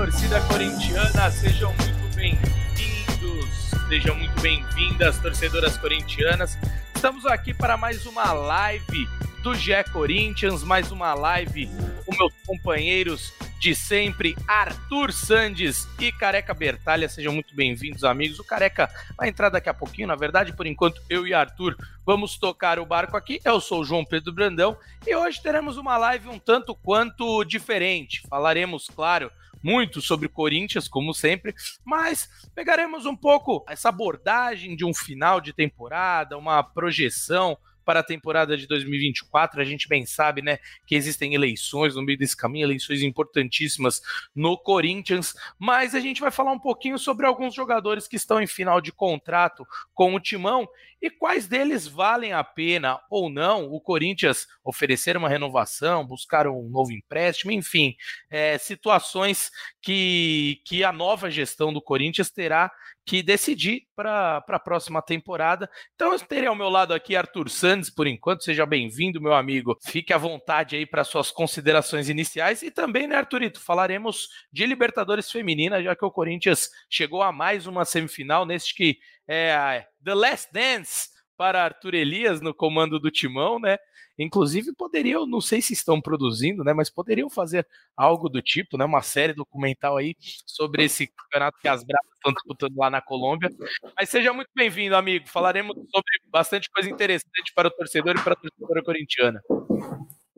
torcida corintiana, sejam muito bem-vindos, sejam muito bem-vindas, torcedoras corintianas. Estamos aqui para mais uma live do GE Corinthians, mais uma live com meus companheiros de sempre, Arthur Sandes e Careca Bertalha. Sejam muito bem-vindos, amigos. O Careca vai entrar daqui a pouquinho, na verdade, por enquanto, eu e Arthur vamos tocar o barco aqui. Eu sou o João Pedro Brandão e hoje teremos uma live um tanto quanto diferente. Falaremos, claro, muito sobre Corinthians, como sempre, mas pegaremos um pouco essa abordagem de um final de temporada, uma projeção para a temporada de 2024. A gente bem sabe, né, que existem eleições no meio desse caminho, eleições importantíssimas no Corinthians, mas a gente vai falar um pouquinho sobre alguns jogadores que estão em final de contrato com o Timão e quais deles valem a pena ou não o Corinthians oferecer uma renovação, buscar um novo empréstimo, enfim, é, situações que, que a nova gestão do Corinthians terá que decidir para a próxima temporada. Então eu terei ao meu lado aqui Arthur Santos, por enquanto. Seja bem-vindo, meu amigo. Fique à vontade aí para suas considerações iniciais. E também, né, Arthurito, falaremos de Libertadores Feminina, já que o Corinthians chegou a mais uma semifinal neste que é The Last Dance para Arthur Elias no comando do Timão, né? Inclusive poderiam, não sei se estão produzindo, né, mas poderiam fazer algo do tipo, né, uma série documental aí sobre esse campeonato que as Bravas estão disputando lá na Colômbia. Mas seja muito bem-vindo, amigo. Falaremos sobre bastante coisa interessante para o torcedor e para a torcedora corintiana.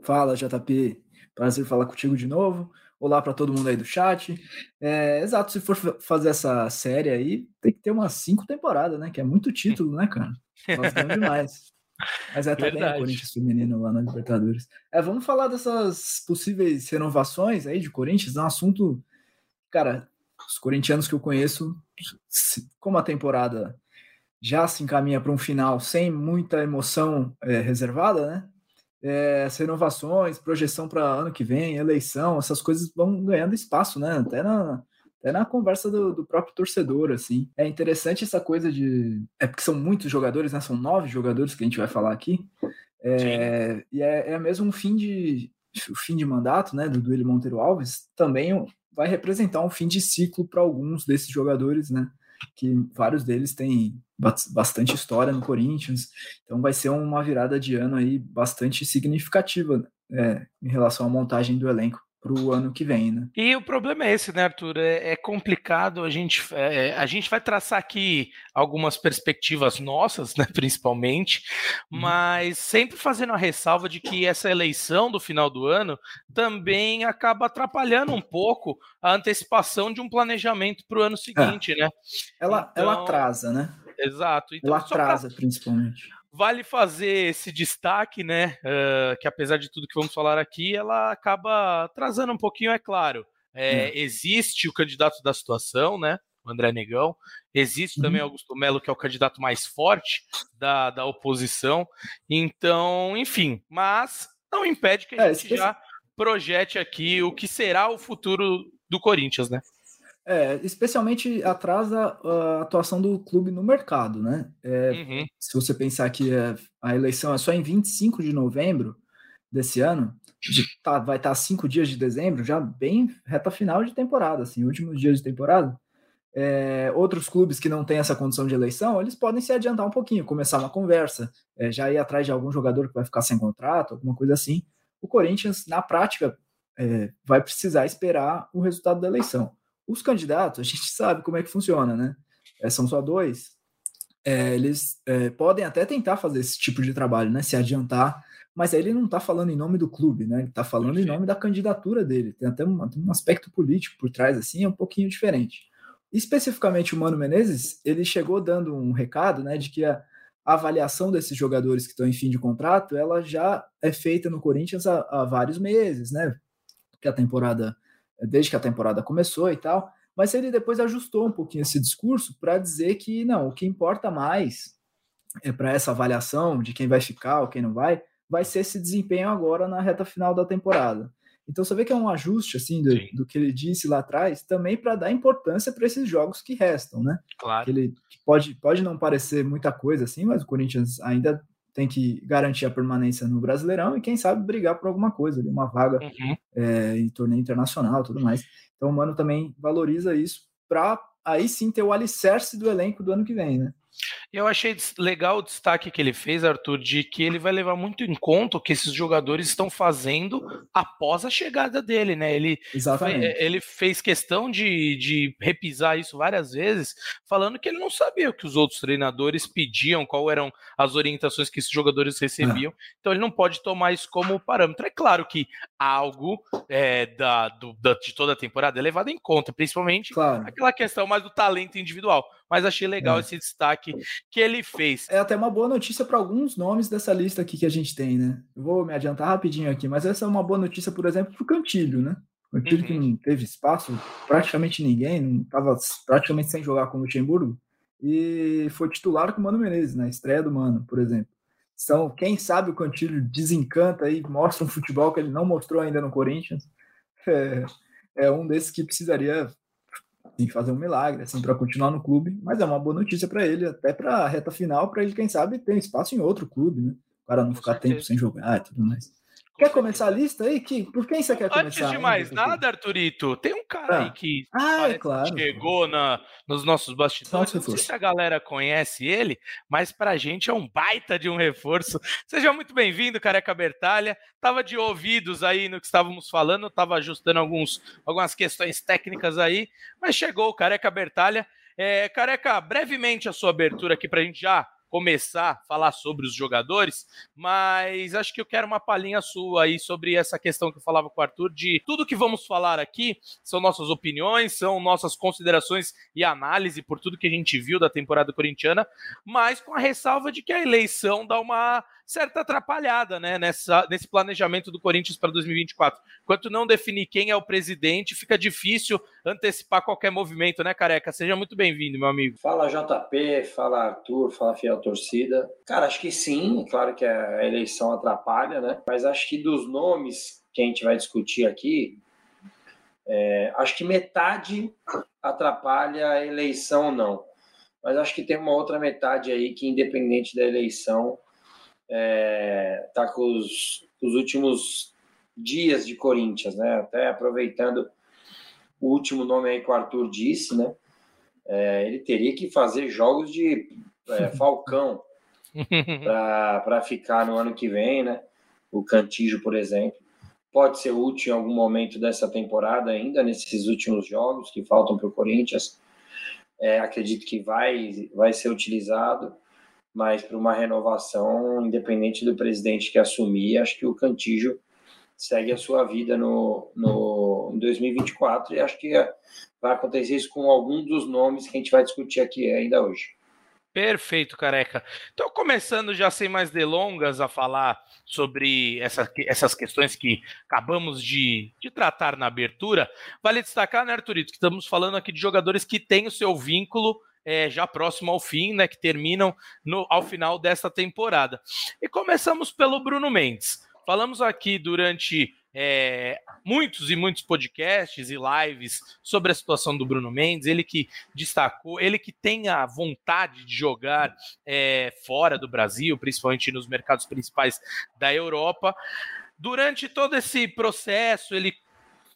Fala, JP. Prazer falar contigo de novo. Olá para todo mundo aí do chat. É, exato, se for fazer essa série aí, tem que ter umas cinco temporadas, né? Que é muito título, né, cara? Nós demais. Mas é também o Corinthians feminino lá na Libertadores. É, vamos falar dessas possíveis renovações aí de Corinthians, é um assunto, cara, os corintianos que eu conheço, como a temporada já se encaminha para um final sem muita emoção é, reservada, né? É, as renovações, projeção para ano que vem, eleição, essas coisas vão ganhando espaço, né? Até na, até na conversa do, do, próprio torcedor, assim. É interessante essa coisa de. É porque são muitos jogadores, né? São nove jogadores que a gente vai falar aqui. É, e é, é mesmo um fim de. O fim de mandato, né, do Duílio Monteiro Alves, também vai representar um fim de ciclo para alguns desses jogadores, né? Que vários deles têm bastante história no Corinthians, então vai ser uma virada de ano aí bastante significativa é, em relação à montagem do elenco para o ano que vem, né? E o problema é esse, né, Arthur? É, é complicado. A gente, é, a gente vai traçar aqui algumas perspectivas nossas, né, principalmente, uhum. mas sempre fazendo a ressalva de que essa eleição do final do ano também acaba atrapalhando um pouco a antecipação de um planejamento para o ano é. seguinte, é. né? Ela, então, ela atrasa, né? Exato. Então, ela atrasa, pra... principalmente vale fazer esse destaque, né? Uh, que apesar de tudo que vamos falar aqui, ela acaba trazendo um pouquinho, é claro. É, é. Existe o candidato da situação, né? O André Negão. Existe uhum. também Augusto Melo, que é o candidato mais forte da, da oposição. Então, enfim, mas não impede que a é, gente já projete aqui o que será o futuro do Corinthians, né? É, especialmente atrasa a atuação do clube no mercado, né? É, uhum. Se você pensar que é, a eleição é só em 25 de novembro desse ano, tá, vai estar tá cinco dias de dezembro, já bem reta final de temporada, assim, últimos dias de temporada. É, outros clubes que não têm essa condição de eleição, eles podem se adiantar um pouquinho, começar uma conversa, é, já ir atrás de algum jogador que vai ficar sem contrato, alguma coisa assim. O Corinthians, na prática, vai precisar esperar o resultado da eleição. Os candidatos, a gente sabe como é que funciona, né? É, são só dois. É, eles é, podem até tentar fazer esse tipo de trabalho, né? Se adiantar, mas aí ele não está falando em nome do clube, né? Ele está falando em nome da candidatura dele. Tem até um, um, aspecto político por trás, assim, é um pouquinho diferente. Especificamente o Mano Menezes, ele chegou dando um recado, né, de que a, a avaliação desses jogadores que estão em fim de contrato, ela já é feita no Corinthians há, há vários meses, né? Que a temporada desde que a temporada começou e tal, mas ele depois ajustou um pouquinho esse discurso para dizer que não, o que importa mais é para essa avaliação de quem vai ficar ou quem não vai, vai ser esse desempenho agora na reta final da temporada. Então você vê que é um ajuste assim do, do que ele disse lá atrás, também para dar importância para esses jogos que restam, né? Claro. Que ele pode, pode não parecer muita coisa assim, mas o Corinthians ainda tem que garantir a permanência no Brasileirão e quem sabe brigar por alguma coisa, uma vaga uhum. é, em torneio internacional, tudo mais. Então o Mano também valoriza isso para aí sim ter o alicerce do elenco do ano que vem, né? Eu achei legal o destaque que ele fez, Arthur, de que ele vai levar muito em conta o que esses jogadores estão fazendo após a chegada dele, né? Ele, Exatamente. É, ele fez questão de, de repisar isso várias vezes, falando que ele não sabia o que os outros treinadores pediam, qual eram as orientações que esses jogadores recebiam. É. Então ele não pode tomar isso como parâmetro. É claro que algo é, da, do, da, de toda a temporada é levado em conta, principalmente claro. aquela questão mais do talento individual. Mas achei legal é. esse destaque que ele fez. É até uma boa notícia para alguns nomes dessa lista aqui que a gente tem, né? Eu vou me adiantar rapidinho aqui, mas essa é uma boa notícia, por exemplo, para o Cantilho, né? O Cantilho uhum. que não teve espaço, praticamente ninguém, não estava praticamente sem jogar com o Luxemburgo, e foi titular com o Mano Menezes, na estreia do Mano, por exemplo. Então, quem sabe o Cantilho desencanta e mostra um futebol que ele não mostrou ainda no Corinthians. É, é um desses que precisaria fazer um milagre assim para continuar no clube, mas é uma boa notícia para ele, até para a reta final, para ele quem sabe ter espaço em outro clube, né? Para não ficar tempo sem jogar e tudo mais. Quer começar a lista aí? Que, por quem você quer começar? Antes de mais nada, Arthurito, tem um cara ah. aí que, ah, é claro. chegou na, nos nossos bastidores. Não sei se a galera conhece ele, mas pra gente é um baita de um reforço. Seja muito bem-vindo, Careca Bertalha. Tava de ouvidos aí no que estávamos falando, tava ajustando alguns, algumas questões técnicas aí, mas chegou o Careca Bertalha. É, Careca, brevemente a sua abertura aqui pra gente já começar a falar sobre os jogadores, mas acho que eu quero uma palhinha sua aí sobre essa questão que eu falava com o Arthur, de tudo que vamos falar aqui são nossas opiniões, são nossas considerações e análise por tudo que a gente viu da temporada corintiana, mas com a ressalva de que a eleição dá uma certa atrapalhada né, nessa, nesse planejamento do Corinthians para 2024. Enquanto não definir quem é o presidente, fica difícil antecipar qualquer movimento, né, Careca? Seja muito bem-vindo, meu amigo. Fala JP, fala Arthur, fala Fiel Torcida. Cara, acho que sim, claro que a eleição atrapalha, né? Mas acho que dos nomes que a gente vai discutir aqui, é, acho que metade atrapalha a eleição, não. Mas acho que tem uma outra metade aí que, independente da eleição, é, tá com os, os últimos dias de Corinthians, né? Até aproveitando o último nome aí que o Arthur disse, né? É, ele teria que fazer jogos de é, Falcão para ficar no ano que vem, né? O Cantijo, por exemplo. Pode ser útil em algum momento dessa temporada ainda, nesses últimos jogos que faltam para o Corinthians. É, acredito que vai, vai ser utilizado mas para uma renovação, independente do presidente que assumir, acho que o Cantijo segue a sua vida no, no, em 2024 e acho que vai acontecer isso com algum dos nomes que a gente vai discutir aqui ainda hoje. Perfeito, careca. Então, começando já sem mais delongas a falar sobre essa, essas questões que acabamos de, de tratar na abertura, vale destacar, né, Arthurito, que estamos falando aqui de jogadores que têm o seu vínculo é, já próximo ao fim, né, que terminam no, ao final desta temporada. E começamos pelo Bruno Mendes. Falamos aqui durante é, muitos e muitos podcasts e lives sobre a situação do Bruno Mendes, ele que destacou, ele que tem a vontade de jogar é, fora do Brasil, principalmente nos mercados principais da Europa. Durante todo esse processo, ele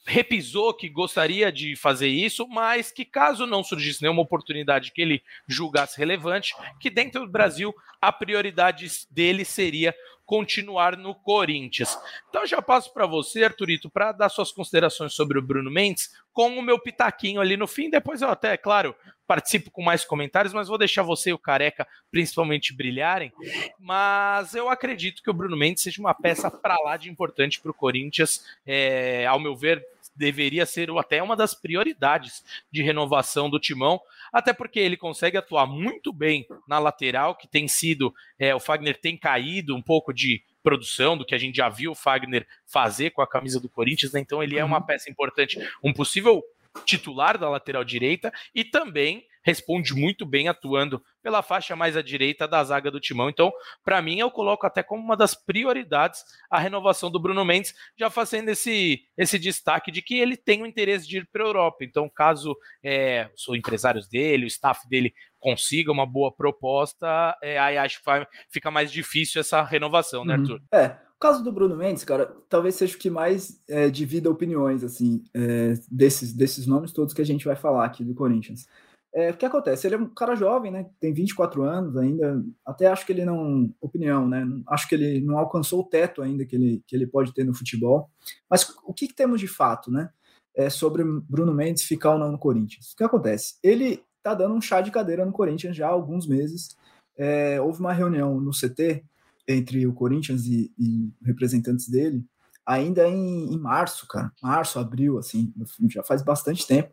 repisou que gostaria de fazer isso, mas que caso não surgisse nenhuma oportunidade que ele julgasse relevante, que dentro do Brasil a prioridade dele seria continuar no Corinthians. Então já passo para você, Arturito, para dar suas considerações sobre o Bruno Mendes, com o meu pitaquinho ali no fim. Depois eu até, claro, participo com mais comentários, mas vou deixar você e o Careca principalmente brilharem. Mas eu acredito que o Bruno Mendes seja uma peça para lá de importante para o Corinthians. É, ao meu ver, deveria ser até uma das prioridades de renovação do timão, até porque ele consegue atuar muito bem na lateral, que tem sido, é, o Fagner tem caído um pouco de produção do que a gente já viu o Fagner fazer com a camisa do Corinthians, né? então ele é uma uhum. peça importante, um possível titular da lateral direita e também responde muito bem atuando pela faixa mais à direita da zaga do Timão. Então, para mim, eu coloco até como uma das prioridades a renovação do Bruno Mendes, já fazendo esse, esse destaque de que ele tem o interesse de ir para a Europa. Então, caso é, os empresários dele, o staff dele consiga uma boa proposta, é, aí acho que fica mais difícil essa renovação, né, uhum. Arthur? É, o caso do Bruno Mendes, cara, talvez seja o que mais é, divida opiniões, assim, é, desses, desses nomes todos que a gente vai falar aqui do Corinthians. É, o que acontece? Ele é um cara jovem, né? Tem 24 anos ainda. Até acho que ele não. Opinião, né? Acho que ele não alcançou o teto ainda que ele, que ele pode ter no futebol. Mas o que, que temos de fato, né? É sobre Bruno Mendes ficar ou não no Corinthians. O que acontece? Ele tá dando um chá de cadeira no Corinthians já há alguns meses. É, houve uma reunião no CT entre o Corinthians e, e representantes dele, ainda em, em, março, cara, março, abril, assim, já faz bastante tempo.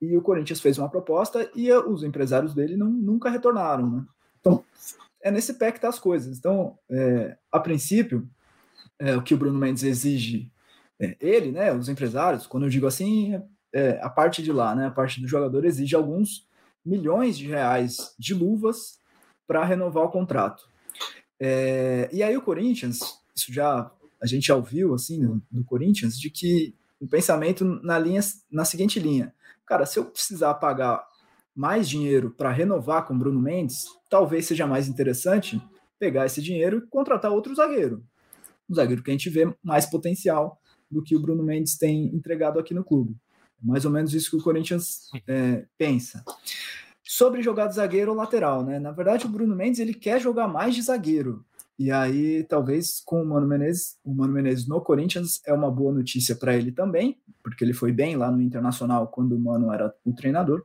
E o Corinthians fez uma proposta e os empresários dele não, nunca retornaram, né? Então, é nesse pé que tá as coisas. Então, é, a princípio, é, o que o Bruno Mendes exige, é, ele, né, os empresários, quando eu digo assim, é, a parte de lá, né, a parte do jogador exige alguns milhões de reais de luvas para renovar o contrato. É, e aí o Corinthians, isso já a gente já ouviu assim do, do Corinthians, de que um pensamento na linha na seguinte linha, cara, se eu precisar pagar mais dinheiro para renovar com Bruno Mendes, talvez seja mais interessante pegar esse dinheiro e contratar outro zagueiro, um zagueiro que a gente vê mais potencial do que o Bruno Mendes tem entregado aqui no clube. É mais ou menos isso que o Corinthians é, pensa sobre jogar de zagueiro ou lateral, né? Na verdade, o Bruno Mendes ele quer jogar mais de zagueiro. E aí, talvez com o Mano Menezes, o Mano Menezes no Corinthians é uma boa notícia para ele também, porque ele foi bem lá no Internacional quando o Mano era o treinador.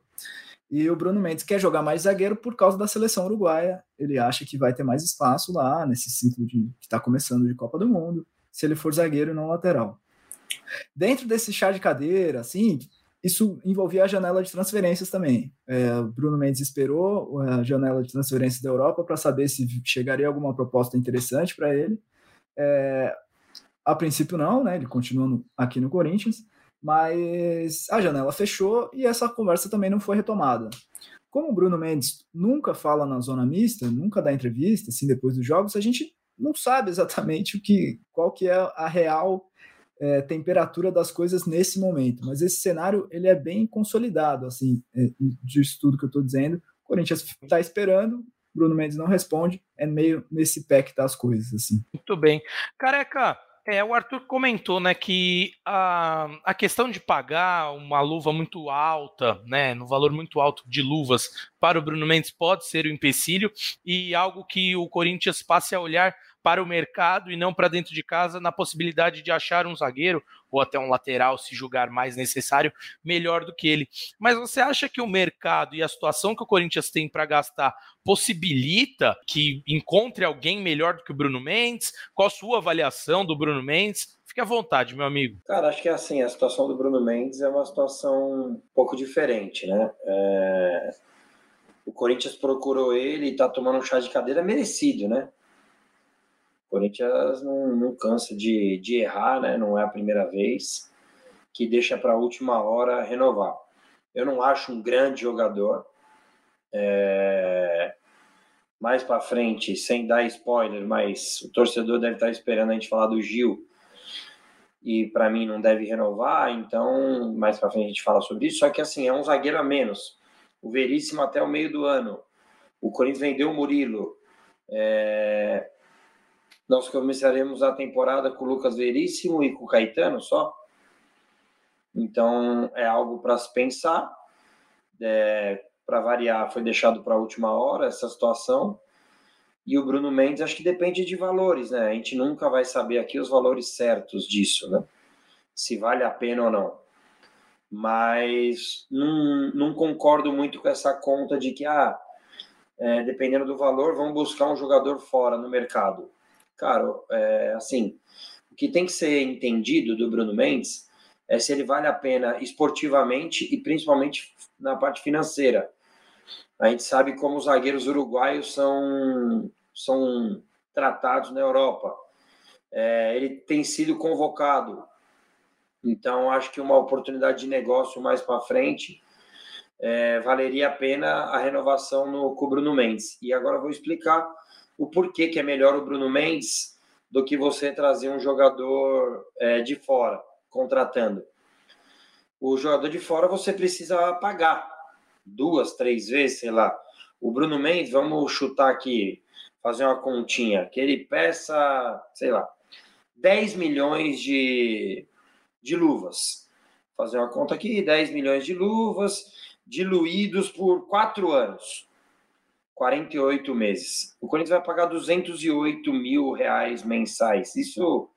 E o Bruno Mendes quer jogar mais zagueiro por causa da seleção uruguaia. Ele acha que vai ter mais espaço lá nesse ciclo de, que está começando de Copa do Mundo, se ele for zagueiro e não lateral. Dentro desse chá de cadeira, assim, isso envolvia a janela de transferências também. É, Bruno Mendes esperou a janela de transferências da Europa para saber se chegaria alguma proposta interessante para ele. É, a princípio não, né? Ele continua aqui no Corinthians, mas a janela fechou e essa conversa também não foi retomada. Como o Bruno Mendes nunca fala na zona mista, nunca dá entrevista, assim, depois dos jogos, a gente não sabe exatamente o que, qual que é a real é, temperatura das coisas nesse momento. Mas esse cenário ele é bem consolidado, assim, é, disso tudo que eu estou dizendo. O Corinthians está esperando, Bruno Mendes não responde, é meio nesse pé que tá as coisas, assim. Muito bem. Careca, é, o Arthur comentou, né, que a, a questão de pagar uma luva muito alta, né, no valor muito alto de luvas para o Bruno Mendes pode ser um empecilho e algo que o Corinthians passe a olhar para o mercado e não para dentro de casa, na possibilidade de achar um zagueiro ou até um lateral, se julgar mais necessário, melhor do que ele. Mas você acha que o mercado e a situação que o Corinthians tem para gastar possibilita que encontre alguém melhor do que o Bruno Mendes? Qual a sua avaliação do Bruno Mendes? Fique à vontade, meu amigo. Cara, acho que é assim, a situação do Bruno Mendes é uma situação um pouco diferente, né? É... O Corinthians procurou ele e tá tomando um chá de cadeira merecido, né? O Corinthians não, não cansa de, de errar, né? Não é a primeira vez que deixa para a última hora renovar. Eu não acho um grande jogador. É... Mais para frente, sem dar spoiler, mas o torcedor deve estar esperando a gente falar do Gil e para mim não deve renovar, então mais para frente a gente fala sobre isso. Só que assim, é um zagueiro a menos. O Veríssimo até o meio do ano. O Corinthians vendeu o Murilo. É... Nós começaremos a temporada com o Lucas Veríssimo e com o Caetano só. Então é algo para se pensar. É, para variar, foi deixado para a última hora essa situação. E o Bruno Mendes, acho que depende de valores, né? A gente nunca vai saber aqui os valores certos disso, né? Se vale a pena ou não. Mas não, não concordo muito com essa conta de que, ah, é, dependendo do valor, vamos buscar um jogador fora no mercado. Cara, é, assim, o que tem que ser entendido do Bruno Mendes é se ele vale a pena esportivamente e principalmente na parte financeira. A gente sabe como os zagueiros uruguaios são, são tratados na Europa. É, ele tem sido convocado. Então, acho que uma oportunidade de negócio mais para frente é, valeria a pena a renovação no, com o Bruno Mendes. E agora vou explicar o porquê que é melhor o Bruno Mendes do que você trazer um jogador é, de fora, contratando. O jogador de fora você precisa pagar duas, três vezes, sei lá. o Bruno Mendes, vamos chutar aqui, fazer uma continha, que ele peça, sei lá, 10 milhões de, de luvas. Fazer uma conta aqui, 10 milhões de luvas diluídos por quatro anos. 48 meses. O Corinthians vai pagar 208 mil reais mensais. Isso,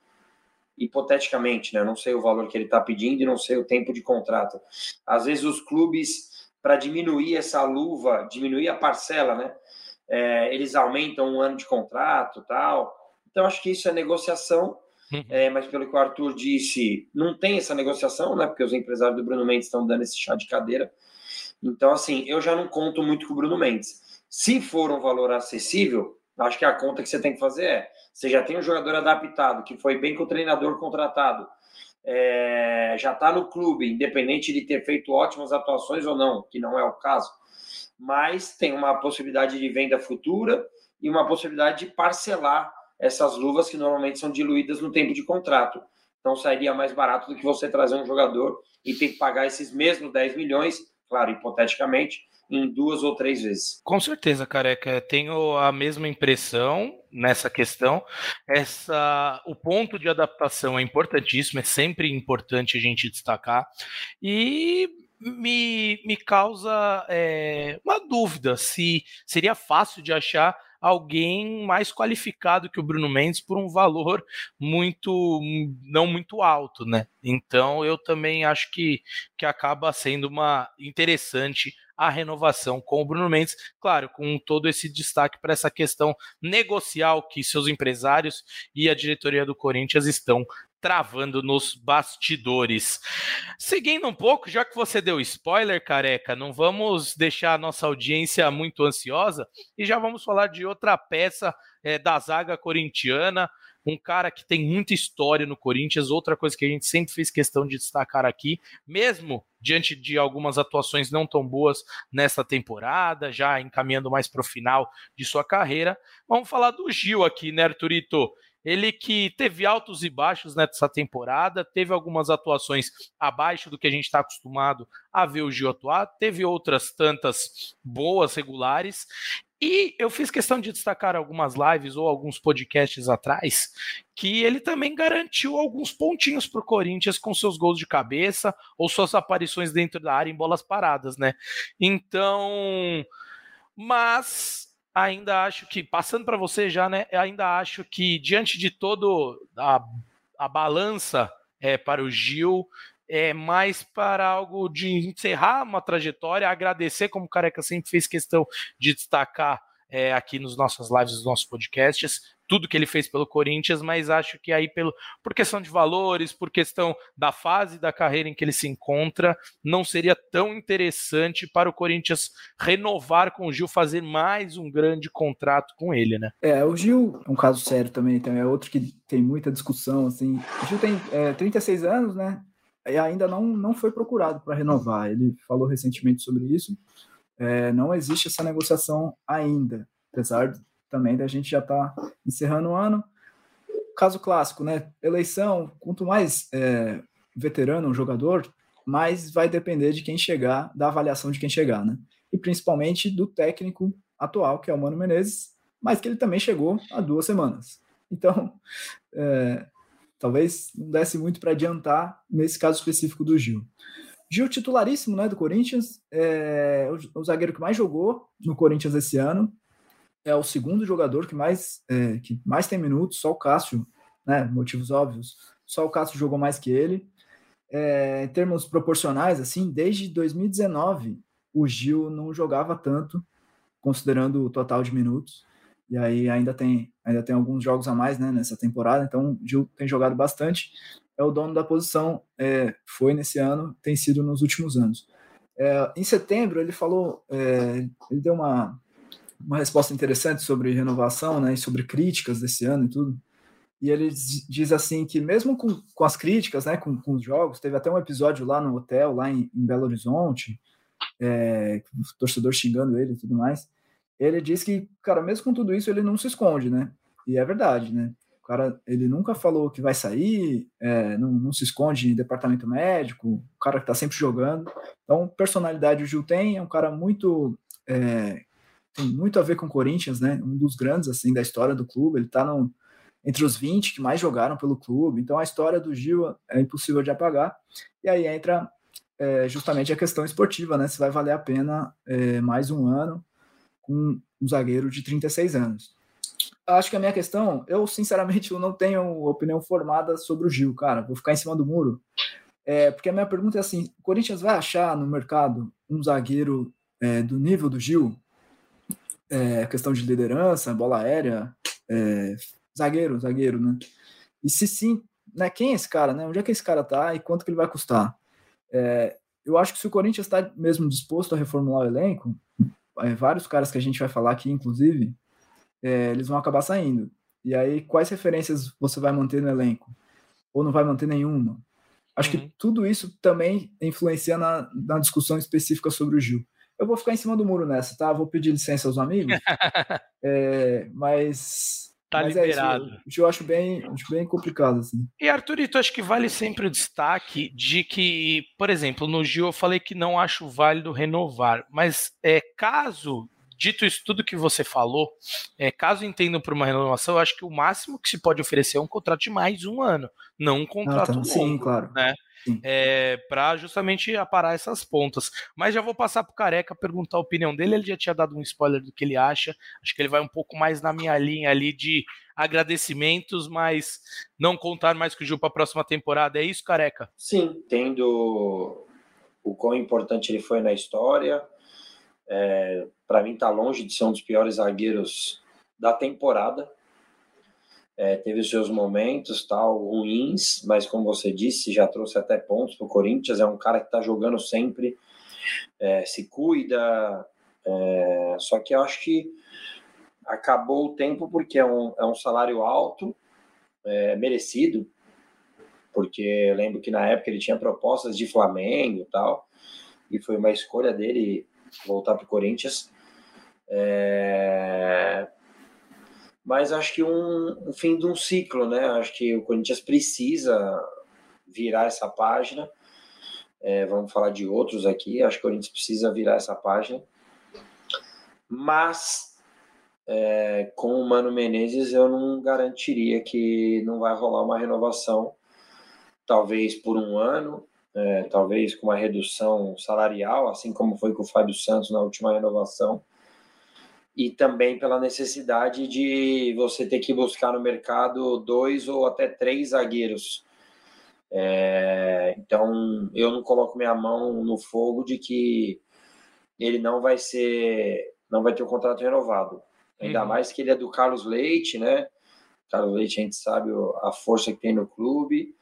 hipoteticamente, né? Não sei o valor que ele está pedindo e não sei o tempo de contrato. Às vezes os clubes, para diminuir essa luva, diminuir a parcela, né? É, eles aumentam um ano de contrato tal. Então, acho que isso é negociação. Uhum. É, mas pelo que o Arthur disse, não tem essa negociação, né? Porque os empresários do Bruno Mendes estão dando esse chá de cadeira. Então, assim, eu já não conto muito com o Bruno Mendes. Se for um valor acessível, acho que a conta que você tem que fazer é: você já tem um jogador adaptado, que foi bem com o treinador contratado, é, já está no clube, independente de ter feito ótimas atuações ou não, que não é o caso, mas tem uma possibilidade de venda futura e uma possibilidade de parcelar essas luvas que normalmente são diluídas no tempo de contrato. Então sairia mais barato do que você trazer um jogador e ter que pagar esses mesmos 10 milhões, claro, hipoteticamente, duas ou três vezes. Com certeza, careca. Tenho a mesma impressão nessa questão. Essa, o ponto de adaptação é importantíssimo, é sempre importante a gente destacar. E me, me causa é, uma dúvida se seria fácil de achar alguém mais qualificado que o Bruno Mendes por um valor muito não muito alto, né? Então eu também acho que, que acaba sendo uma interessante a renovação com o Bruno Mendes, claro, com todo esse destaque para essa questão negocial que seus empresários e a diretoria do Corinthians estão travando nos bastidores. Seguindo um pouco, já que você deu spoiler, careca, não vamos deixar a nossa audiência muito ansiosa e já vamos falar de outra peça é, da zaga corintiana, um cara que tem muita história no Corinthians, outra coisa que a gente sempre fez questão de destacar aqui, mesmo diante de algumas atuações não tão boas nesta temporada, já encaminhando mais para o final de sua carreira. Vamos falar do Gil aqui, né, Arthurito? Ele que teve altos e baixos nessa temporada, teve algumas atuações abaixo do que a gente está acostumado a ver o Gil atuar, teve outras tantas boas, regulares, e eu fiz questão de destacar algumas lives ou alguns podcasts atrás que ele também garantiu alguns pontinhos para o Corinthians com seus gols de cabeça ou suas aparições dentro da área em bolas paradas, né? Então, mas ainda acho que, passando para você já, né? Ainda acho que diante de todo a, a balança é, para o Gil, é mais para algo de encerrar uma trajetória, agradecer, como o Careca sempre fez questão de destacar é, aqui nos nossas lives, nos nossos podcasts, tudo que ele fez pelo Corinthians, mas acho que aí pelo, por questão de valores, por questão da fase da carreira em que ele se encontra, não seria tão interessante para o Corinthians renovar com o Gil, fazer mais um grande contrato com ele, né? É, o Gil é um caso sério também, então é outro que tem muita discussão, assim. O Gil tem é, 36 anos, né? E ainda não, não foi procurado para renovar. Ele falou recentemente sobre isso. É, não existe essa negociação ainda, apesar também da gente já estar tá encerrando o ano. Caso clássico, né? Eleição, quanto mais é, veterano um jogador, mais vai depender de quem chegar, da avaliação de quem chegar, né? E principalmente do técnico atual, que é o Mano Menezes, mas que ele também chegou há duas semanas. Então, é, talvez não desse muito para adiantar nesse caso específico do Gil. Gil titularíssimo né, do Corinthians, é o, zagueiro que mais jogou no Corinthians esse ano, é o segundo jogador que mais, é, que mais tem minutos, só o Cássio, né, motivos óbvios, só o Cássio jogou mais que ele. É, em termos proporcionais, assim, desde 2019 o Gil não jogava tanto, considerando o total de minutos. E aí ainda tem, ainda tem alguns jogos a mais né, nessa temporada, então o Gil tem jogado bastante. É o dono da posição, é, foi nesse ano, tem sido nos últimos anos. É, em setembro ele falou, é, ele deu uma, uma resposta interessante sobre renovação, né, e sobre críticas desse ano e tudo. E ele diz assim que mesmo com, com as críticas, né, com, com os jogos, teve até um episódio lá no hotel, lá em, em Belo Horizonte, é, torcedor xingando ele e tudo mais ele diz que, cara, mesmo com tudo isso, ele não se esconde, né? E é verdade, né? O cara, ele nunca falou que vai sair, é, não, não, se esconde em departamento médico, o cara que tá sempre jogando. Então, personalidade o Gil tem, é um cara muito. É, tem muito a ver com o Corinthians, né? Um dos grandes assim da história do clube. Ele está entre os 20 que mais jogaram pelo clube. Então a história do Gil é impossível de apagar. E aí entra é, justamente a questão esportiva, né? Se vai valer a pena é, mais um ano com um zagueiro de 36 anos. Acho que a minha questão, eu sinceramente eu não tenho opinião formada sobre o Gil, cara. Vou ficar em cima do muro. É, porque a minha pergunta é assim: o Corinthians vai achar no mercado um zagueiro é, do nível do Gil? É, questão de liderança, bola aérea, é, zagueiro, zagueiro, né? E se sim, né, quem é esse cara, né? Onde é que esse cara tá e quanto que ele vai custar? É, eu acho que se o Corinthians está mesmo disposto a reformular o elenco, é, vários caras que a gente vai falar aqui, inclusive, é, eles vão acabar saindo. E aí, quais referências você vai manter no elenco? Ou não vai manter nenhuma? Acho uhum. que tudo isso também influencia na, na, discussão específica sobre o Gil. Eu vou ficar em cima do muro nessa, tá? Vou pedir licença aos amigos, é, mas Tá Mas liberado. É isso, eu acho bem, acho bem complicado, assim. E Arthurito, acho que vale sempre o destaque de que, por exemplo, no Gil eu falei que não acho válido renovar, mas é caso dito isso tudo que você falou, é, caso entendam por uma renovação, eu acho que o máximo que se pode oferecer é um contrato de mais um ano, não um contrato ah, tá. longo. Sim, claro. Né? é, para justamente aparar essas pontas. Mas já vou passar para o Careca perguntar a opinião dele. Ele já tinha dado um spoiler do que ele acha. Acho que ele vai um pouco mais na minha linha ali de agradecimentos, mas não contar mais com o Gil para a próxima temporada. É isso, Careca? Sim, tendo o quão importante ele foi na história. É, para mim, está longe de ser um dos piores zagueiros da temporada é, teve os seus momentos tal ruins, mas como você disse, já trouxe até pontos para o Corinthians. É um cara que está jogando sempre, é, se cuida. É, só que eu acho que acabou o tempo porque é um, é um salário alto, é, merecido, porque eu lembro que na época ele tinha propostas de Flamengo tal, e foi uma escolha dele voltar para o Corinthians. É, mas acho que um, um fim de um ciclo, né? Acho que o Corinthians precisa virar essa página. É, vamos falar de outros aqui. Acho que o Corinthians precisa virar essa página. Mas é, com o Mano Menezes eu não garantiria que não vai rolar uma renovação, talvez por um ano, é, talvez com uma redução salarial, assim como foi com o Fábio Santos na última renovação e também pela necessidade de você ter que buscar no mercado dois ou até três zagueiros. É, então eu não coloco minha mão no fogo de que ele não vai ser, não vai ter um contrato renovado. Ainda uhum. mais que ele é do Carlos Leite, né? Carlos Leite a gente sabe a força que tem no clube.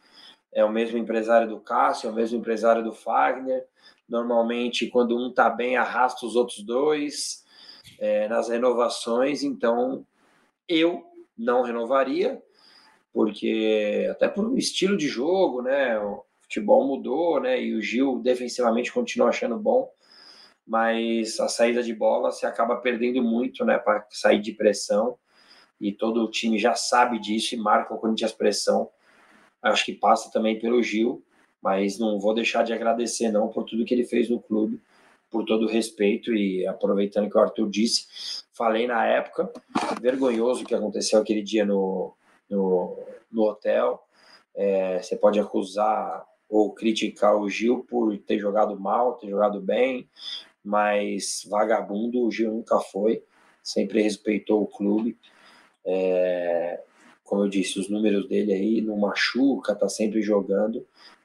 É o mesmo empresário do Cássio, é o mesmo empresário do Fagner. Normalmente, quando um tá bem, arrasta os outros dois é, nas renovações, então eu não renovaria, porque até por um estilo de jogo, né? O futebol mudou, né? E o Gil defensivamente continua achando bom, mas a saída de bola se acaba perdendo muito, né? Para sair de pressão e todo o time já sabe disso e marca o Corinthians pressão. Acho que passa também pelo Gil, mas não vou deixar de agradecer não por tudo que ele fez no clube por todo o respeito e aproveitando que o Arthur disse, falei na época, vergonhoso o que aconteceu aquele dia no, no, no hotel. É, você pode acusar ou criticar o Gil por ter jogado mal, ter jogado bem, mas vagabundo o Gil nunca foi, sempre respeitou o clube. É, como eu disse, os números dele aí não machuca, tá sempre jogando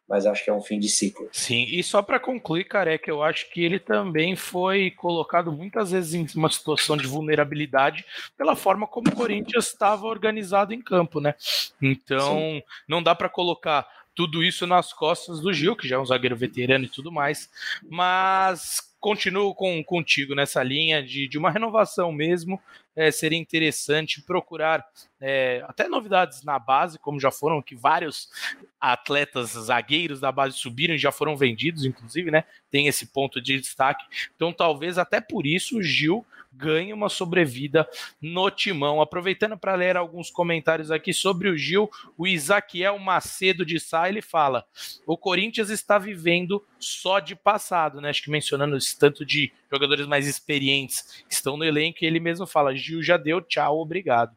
mas acho que é um fim de ciclo. Sim, e só para concluir, Careca, eu acho que ele também foi colocado muitas vezes em uma situação de vulnerabilidade pela forma como o Corinthians estava organizado em campo, né? Então, Sim. não dá para colocar tudo isso nas costas do Gil, que já é um zagueiro veterano e tudo mais, mas continuo com, contigo nessa linha de, de uma renovação mesmo. É, seria interessante procurar é, até novidades na base, como já foram que vários atletas zagueiros da base subiram e já foram vendidos, inclusive, né? Tem esse ponto de destaque. Então, talvez até por isso o Gil ganhe uma sobrevida no timão. Aproveitando para ler alguns comentários aqui sobre o Gil, o Isaquiel Macedo de Sá, ele fala: o Corinthians está vivendo só de passado, né? Acho que mencionando esse tanto de jogadores mais experientes estão no elenco e ele mesmo fala: Gil já deu, tchau, obrigado.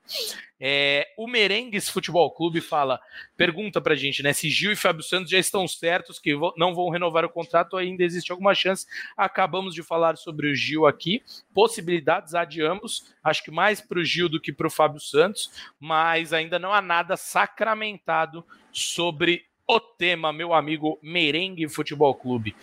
É, o Merengues Futebol Clube fala, pergunta pra gente, né? Se Gil e Fábio Santos já estão certos que não vão renovar o contrato, ainda existe alguma chance. Acabamos de falar sobre o Gil aqui, possibilidades há de ambos, acho que mais pro Gil do que pro Fábio Santos, mas ainda não há nada sacramentado sobre o tema, meu amigo Merengue Futebol Clube.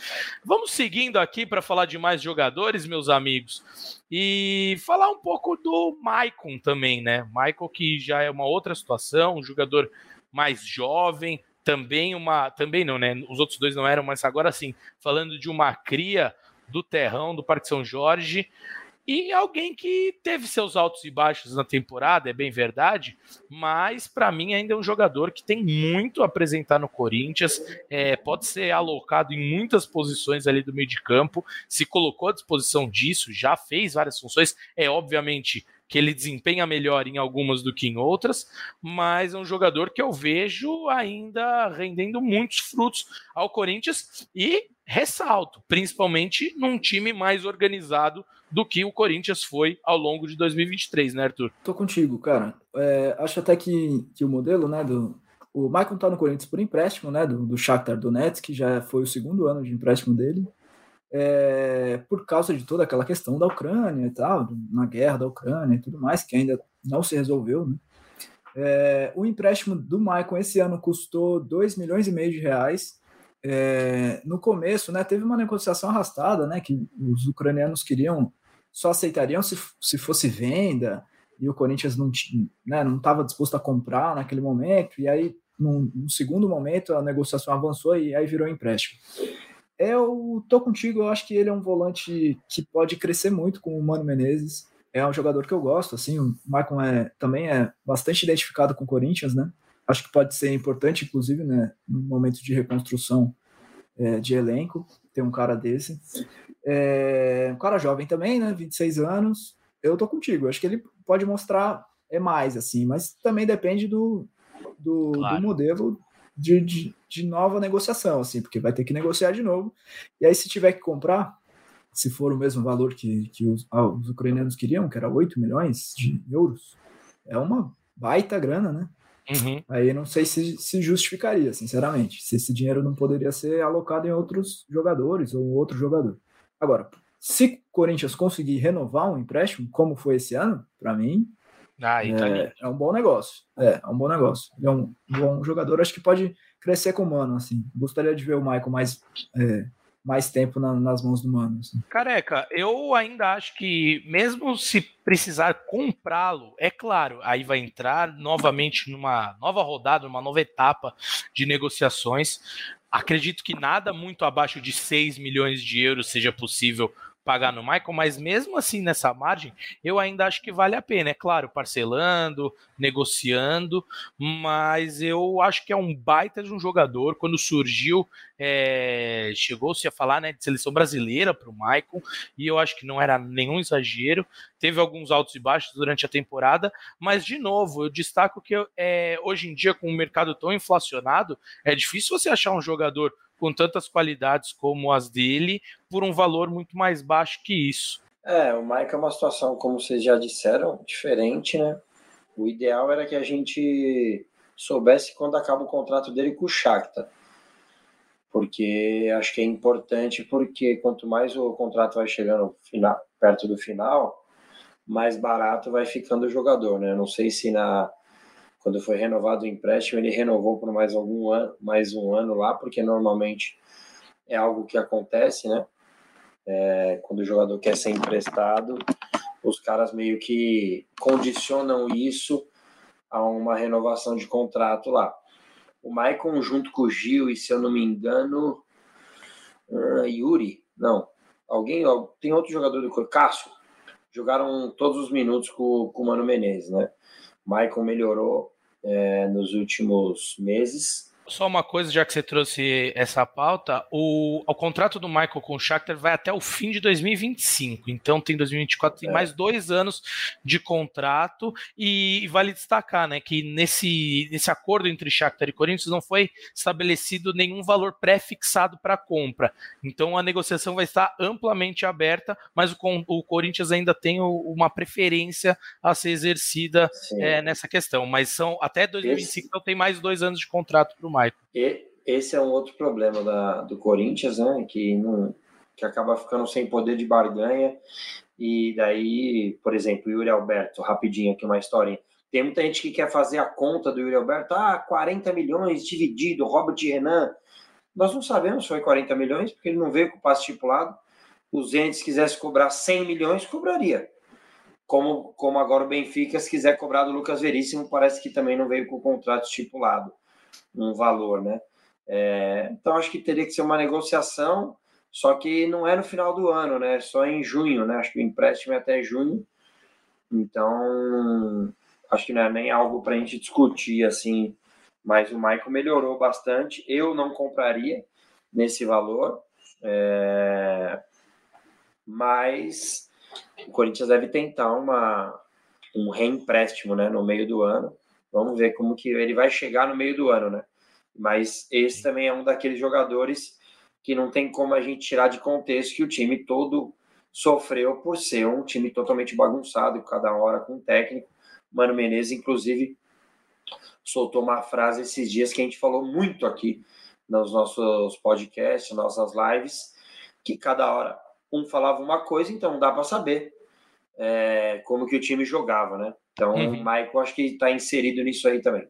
Vamos seguindo aqui para falar de mais jogadores, meus amigos, e falar um pouco do Maicon também, né? Maicon que já é uma outra situação, um jogador mais jovem, também uma, também não, né? Os outros dois não eram, mas agora sim, falando de uma cria do terrão do Parque São Jorge, e alguém que teve seus altos e baixos na temporada, é bem verdade, mas para mim ainda é um jogador que tem muito a apresentar no Corinthians, é, pode ser alocado em muitas posições ali do meio de campo, se colocou à disposição disso, já fez várias funções, é obviamente que ele desempenha melhor em algumas do que em outras, mas é um jogador que eu vejo ainda rendendo muitos frutos ao Corinthians e ressalto, principalmente num time mais organizado do que o Corinthians foi ao longo de 2023, né, Arthur? Tô contigo, cara. É, acho até que, que o modelo, né, do, o Michael tá no Corinthians por empréstimo, né, do, do Shakhtar Donetsk, que já foi o segundo ano de empréstimo dele, é, por causa de toda aquela questão da Ucrânia e tal, na guerra da Ucrânia e tudo mais, que ainda não se resolveu, né. É, o empréstimo do Michael esse ano custou 2 milhões e meio de reais, é, no começo, né, teve uma negociação arrastada, né, que os ucranianos queriam, só aceitariam se, se fosse venda, e o Corinthians não né, não estava disposto a comprar naquele momento, e aí, num, num, segundo momento, a negociação avançou e aí virou empréstimo. Eu tô contigo, eu acho que ele é um volante que pode crescer muito com o Mano Menezes, é um jogador que eu gosto, assim, o Maicon é, também é bastante identificado com o Corinthians, né, acho que pode ser importante, inclusive, né, no momento de reconstrução é, de elenco, ter um cara desse. É, um cara jovem também, né, 26 anos. Eu tô contigo, acho que ele pode mostrar é mais, assim, mas também depende do, do, claro. do modelo de, de, de, nova negociação, assim, porque vai ter que negociar de novo. E aí, se tiver que comprar, se for o mesmo valor que, que os, ah, os ucranianos queriam, que era 8 milhões de euros, é uma baita grana, né? Uhum. Aí não sei se, se justificaria, sinceramente, se esse dinheiro não poderia ser alocado em outros jogadores ou outro jogador. Agora, se o Corinthians conseguir renovar um empréstimo, como foi esse ano, para mim, ah, é, é, um bom negócio. É, é um bom negócio. É um bom jogador, acho que pode crescer com o Mano, assim. Gostaria de ver o Michael mais é, mais tempo na, nas mãos do Mano. Assim. Careca, eu ainda acho que, mesmo se precisar comprá-lo, é claro, aí vai entrar novamente numa nova rodada, numa nova etapa de negociações. Acredito que nada muito abaixo de 6 milhões de euros seja possível pagar no Michael, mas mesmo assim nessa margem, eu ainda acho que vale a pena. É claro, parcelando, negociando, mas eu acho que é um baita de um jogador. Quando surgiu, é, chegou-se a falar né, de seleção brasileira para o Michael, e eu acho que não era nenhum exagero. Teve alguns altos e baixos durante a temporada, mas de novo, eu destaco que é, hoje em dia, com o mercado tão inflacionado, é difícil você achar um jogador com tantas qualidades como as dele por um valor muito mais baixo que isso. É, o Mike é uma situação, como vocês já disseram, diferente, né? O ideal era que a gente soubesse quando acaba o contrato dele com o Shakhtar. Porque acho que é importante, porque quanto mais o contrato vai chegando final, perto do final, mais barato vai ficando o jogador, né? não sei se na quando foi renovado o empréstimo, ele renovou por mais algum ano, mais um ano lá, porque normalmente é algo que acontece, né? É, quando o jogador quer ser emprestado, os caras meio que condicionam isso a uma renovação de contrato lá. O Maicon junto com o Gil e se eu não me engano, uh, Yuri, não, alguém, tem outro jogador do Cássio, jogaram todos os minutos com, com o Mano Menezes, né? Maicon melhorou é, nos últimos meses. Só uma coisa, já que você trouxe essa pauta, o, o contrato do Michael com o Shakhtar vai até o fim de 2025. Então tem 2024, tem é. mais dois anos de contrato e, vale destacar, né, que nesse, nesse acordo entre Shakhtar e Corinthians não foi estabelecido nenhum valor pré-fixado para compra. Então a negociação vai estar amplamente aberta, mas o, o Corinthians ainda tem o, uma preferência a ser exercida é, nessa questão. Mas são até 2025 Esse... então tem mais dois anos de contrato para o Michael. E, esse é um outro problema da, do Corinthians, né? Que, não, que acaba ficando sem poder de barganha. E daí, por exemplo, Yuri Alberto, rapidinho aqui uma historinha. Tem muita gente que quer fazer a conta do Yuri Alberto, ah, 40 milhões dividido, Robert Renan. Nós não sabemos se foi 40 milhões, porque ele não veio com o passe estipulado. O Zenit, se quisesse cobrar 100 milhões, cobraria. Como, como agora o Benfica, se quiser cobrar do Lucas Veríssimo, parece que também não veio com o contrato estipulado um valor, né? É, então acho que teria que ser uma negociação, só que não é no final do ano, né? Só em junho, né? Acho que o empréstimo é até junho. Então acho que não é nem algo para a gente discutir assim. Mas o Michael melhorou bastante. Eu não compraria nesse valor, é... mas o Corinthians deve tentar uma, um reempréstimo né, no meio do ano Vamos ver como que ele vai chegar no meio do ano, né? Mas esse também é um daqueles jogadores que não tem como a gente tirar de contexto que o time todo sofreu por ser um time totalmente bagunçado, cada hora com técnico. Mano Menezes, inclusive, soltou uma frase esses dias que a gente falou muito aqui nos nossos podcasts, nossas lives, que cada hora um falava uma coisa, então dá para saber é, como que o time jogava, né? Então, uhum. o Michael acho que está inserido nisso aí também.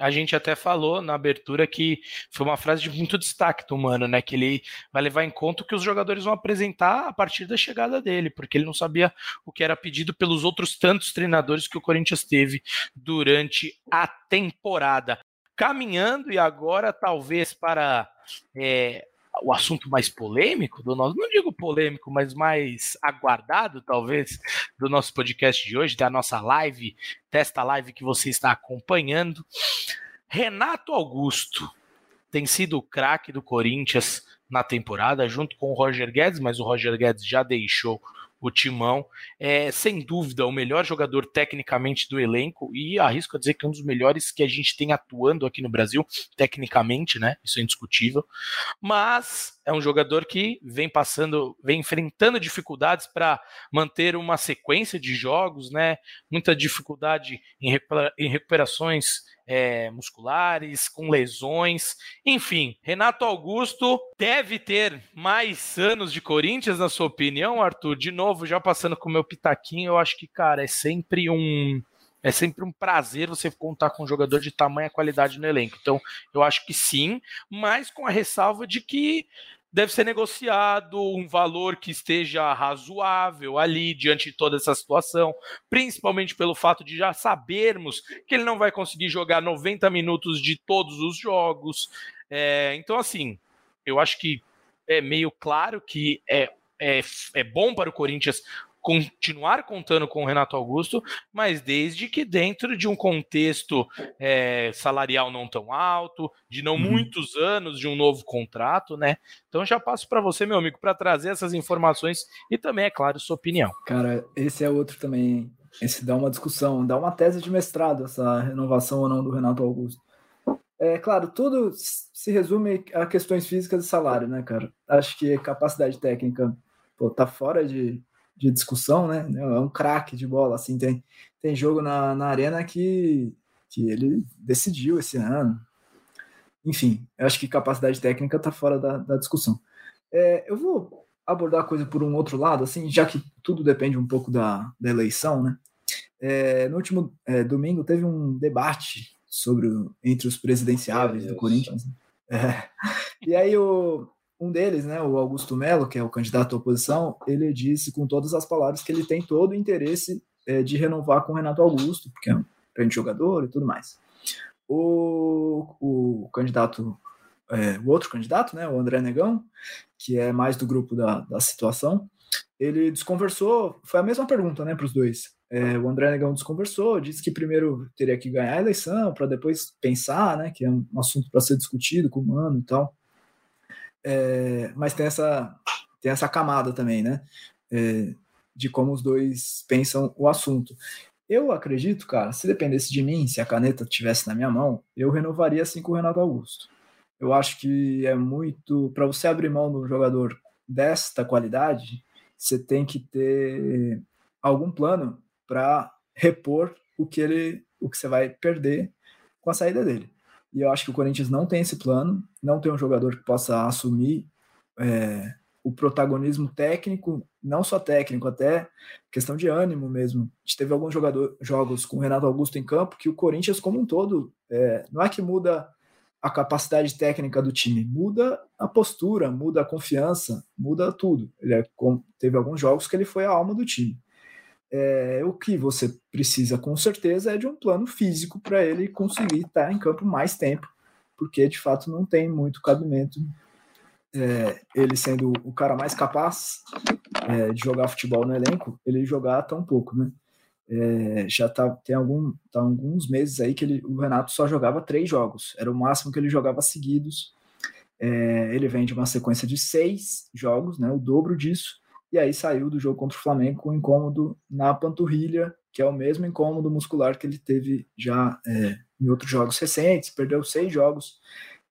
A gente até falou na abertura que foi uma frase de muito destaque do Mano, né? Que ele vai levar em conta o que os jogadores vão apresentar a partir da chegada dele, porque ele não sabia o que era pedido pelos outros tantos treinadores que o Corinthians teve durante a temporada. Caminhando e agora, talvez, para é, o assunto mais polêmico do nosso, não digo polêmico, mas mais aguardado, talvez, do nosso podcast de hoje, da nossa live, desta live que você está acompanhando. Renato Augusto tem sido o craque do Corinthians na temporada, junto com o Roger Guedes, mas o Roger Guedes já deixou o Timão. É, sem dúvida, o melhor jogador tecnicamente do elenco e arrisco a dizer que é um dos melhores que a gente tem atuando aqui no Brasil, tecnicamente, né? Isso é indiscutível. Mas é um jogador que vem passando, vem enfrentando dificuldades para manter uma sequência de jogos, né? Muita dificuldade em, recupera em recuperações é, musculares, com lesões. Enfim, Renato Augusto deve ter mais anos de Corinthians, na sua opinião, Arthur? De novo, já passando com o meu pitaquinho, eu acho que, cara, é sempre um. É sempre um prazer você contar com um jogador de tamanha qualidade no elenco. Então, eu acho que sim, mas com a ressalva de que deve ser negociado um valor que esteja razoável ali diante de toda essa situação, principalmente pelo fato de já sabermos que ele não vai conseguir jogar 90 minutos de todos os jogos. É, então, assim, eu acho que é meio claro que é, é, é bom para o Corinthians continuar contando com o Renato Augusto, mas desde que dentro de um contexto é, salarial não tão alto, de não uhum. muitos anos de um novo contrato, né? Então já passo para você, meu amigo, para trazer essas informações e também, é claro, sua opinião. Cara, esse é outro também. Esse dá uma discussão, dá uma tese de mestrado, essa renovação ou não do Renato Augusto. É claro, tudo se resume a questões físicas e salário, né, cara? Acho que capacidade técnica pô, tá fora de, de discussão, né? É um craque de bola, assim, tem, tem jogo na, na arena que, que ele decidiu esse ano. Enfim, eu acho que capacidade técnica está fora da, da discussão. É, eu vou abordar a coisa por um outro lado, assim, já que tudo depende um pouco da, da eleição, né? É, no último é, domingo teve um debate sobre o, entre os presidenciáveis do Corinthians. Né? É. E aí o, um deles, né, o Augusto Melo, que é o candidato à oposição, ele disse com todas as palavras que ele tem todo o interesse é, de renovar com o Renato Augusto, porque é um grande jogador e tudo mais. O, o candidato, é, o outro candidato, né, o André Negão, que é mais do grupo da, da situação, ele desconversou, foi a mesma pergunta né, para os dois. É, o André Negão desconversou, disse que primeiro teria que ganhar a eleição para depois pensar, né, que é um assunto para ser discutido com o Mano e tal. É, mas tem essa, tem essa camada também, né, é, de como os dois pensam o assunto. Eu acredito, cara, se dependesse de mim, se a caneta tivesse na minha mão, eu renovaria assim com o Renato Augusto. Eu acho que é muito. Para você abrir mão do jogador desta qualidade, você tem que ter algum plano para repor o que ele, o que você vai perder com a saída dele. E eu acho que o Corinthians não tem esse plano, não tem um jogador que possa assumir é, o protagonismo técnico, não só técnico, até questão de ânimo mesmo. A gente teve alguns jogador, jogos com o Renato Augusto em campo que o Corinthians, como um todo, é, não é que muda a capacidade técnica do time, muda a postura, muda a confiança, muda tudo. Ele é, teve alguns jogos que ele foi a alma do time é, o que você precisa com certeza é de um plano físico para ele conseguir estar em campo mais tempo, porque de fato não tem muito cabimento é, ele sendo o cara mais capaz é, de jogar futebol no elenco, ele jogar tão pouco, né? É, já tá, tem algum, tá alguns meses aí que ele, o Renato só jogava três jogos, era o máximo que ele jogava seguidos. É, ele vem de uma sequência de seis jogos, né, o dobro disso, e aí saiu do jogo contra o Flamengo com um incômodo na panturrilha, que é o mesmo incômodo muscular que ele teve já é, em outros jogos recentes, perdeu seis jogos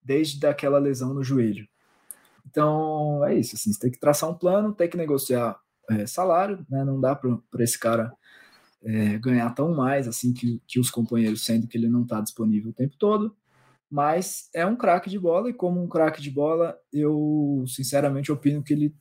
desde aquela lesão no joelho. Então é isso, assim, você tem que traçar um plano, tem que negociar é, salário, né, não dá para esse cara é, ganhar tão mais assim que, que os companheiros, sendo que ele não está disponível o tempo todo, mas é um craque de bola e como um craque de bola, eu sinceramente opino que ele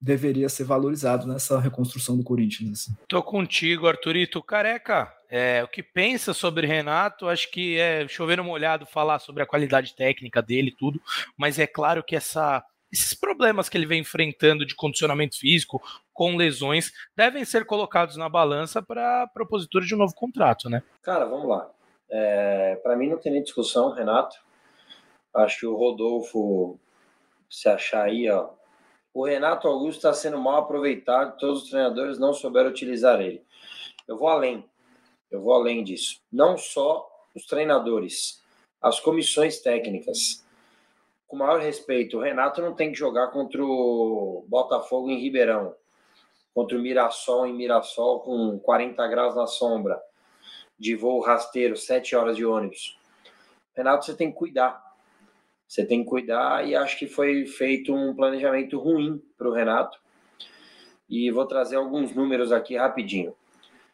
deveria ser valorizado nessa reconstrução do Corinthians. Assim. Tô contigo, Arthurito. Careca, é, o que pensa sobre Renato, acho que é chover no molhado falar sobre a qualidade técnica dele tudo, mas é claro que essa, esses problemas que ele vem enfrentando de condicionamento físico, com lesões, devem ser colocados na balança para propositura de um novo contrato, né? Cara, vamos lá. É, para mim não tem nem discussão, Renato. Acho que o Rodolfo se achar aí, ó, o Renato Augusto está sendo mal aproveitado, todos os treinadores não souberam utilizar ele. Eu vou além, eu vou além disso. Não só os treinadores, as comissões técnicas. Com maior respeito, o Renato não tem que jogar contra o Botafogo em Ribeirão, contra o Mirassol em Mirassol com 40 graus na sombra, de voo rasteiro, 7 horas de ônibus. Renato, você tem que cuidar você tem que cuidar e acho que foi feito um planejamento ruim para o Renato. E vou trazer alguns números aqui rapidinho.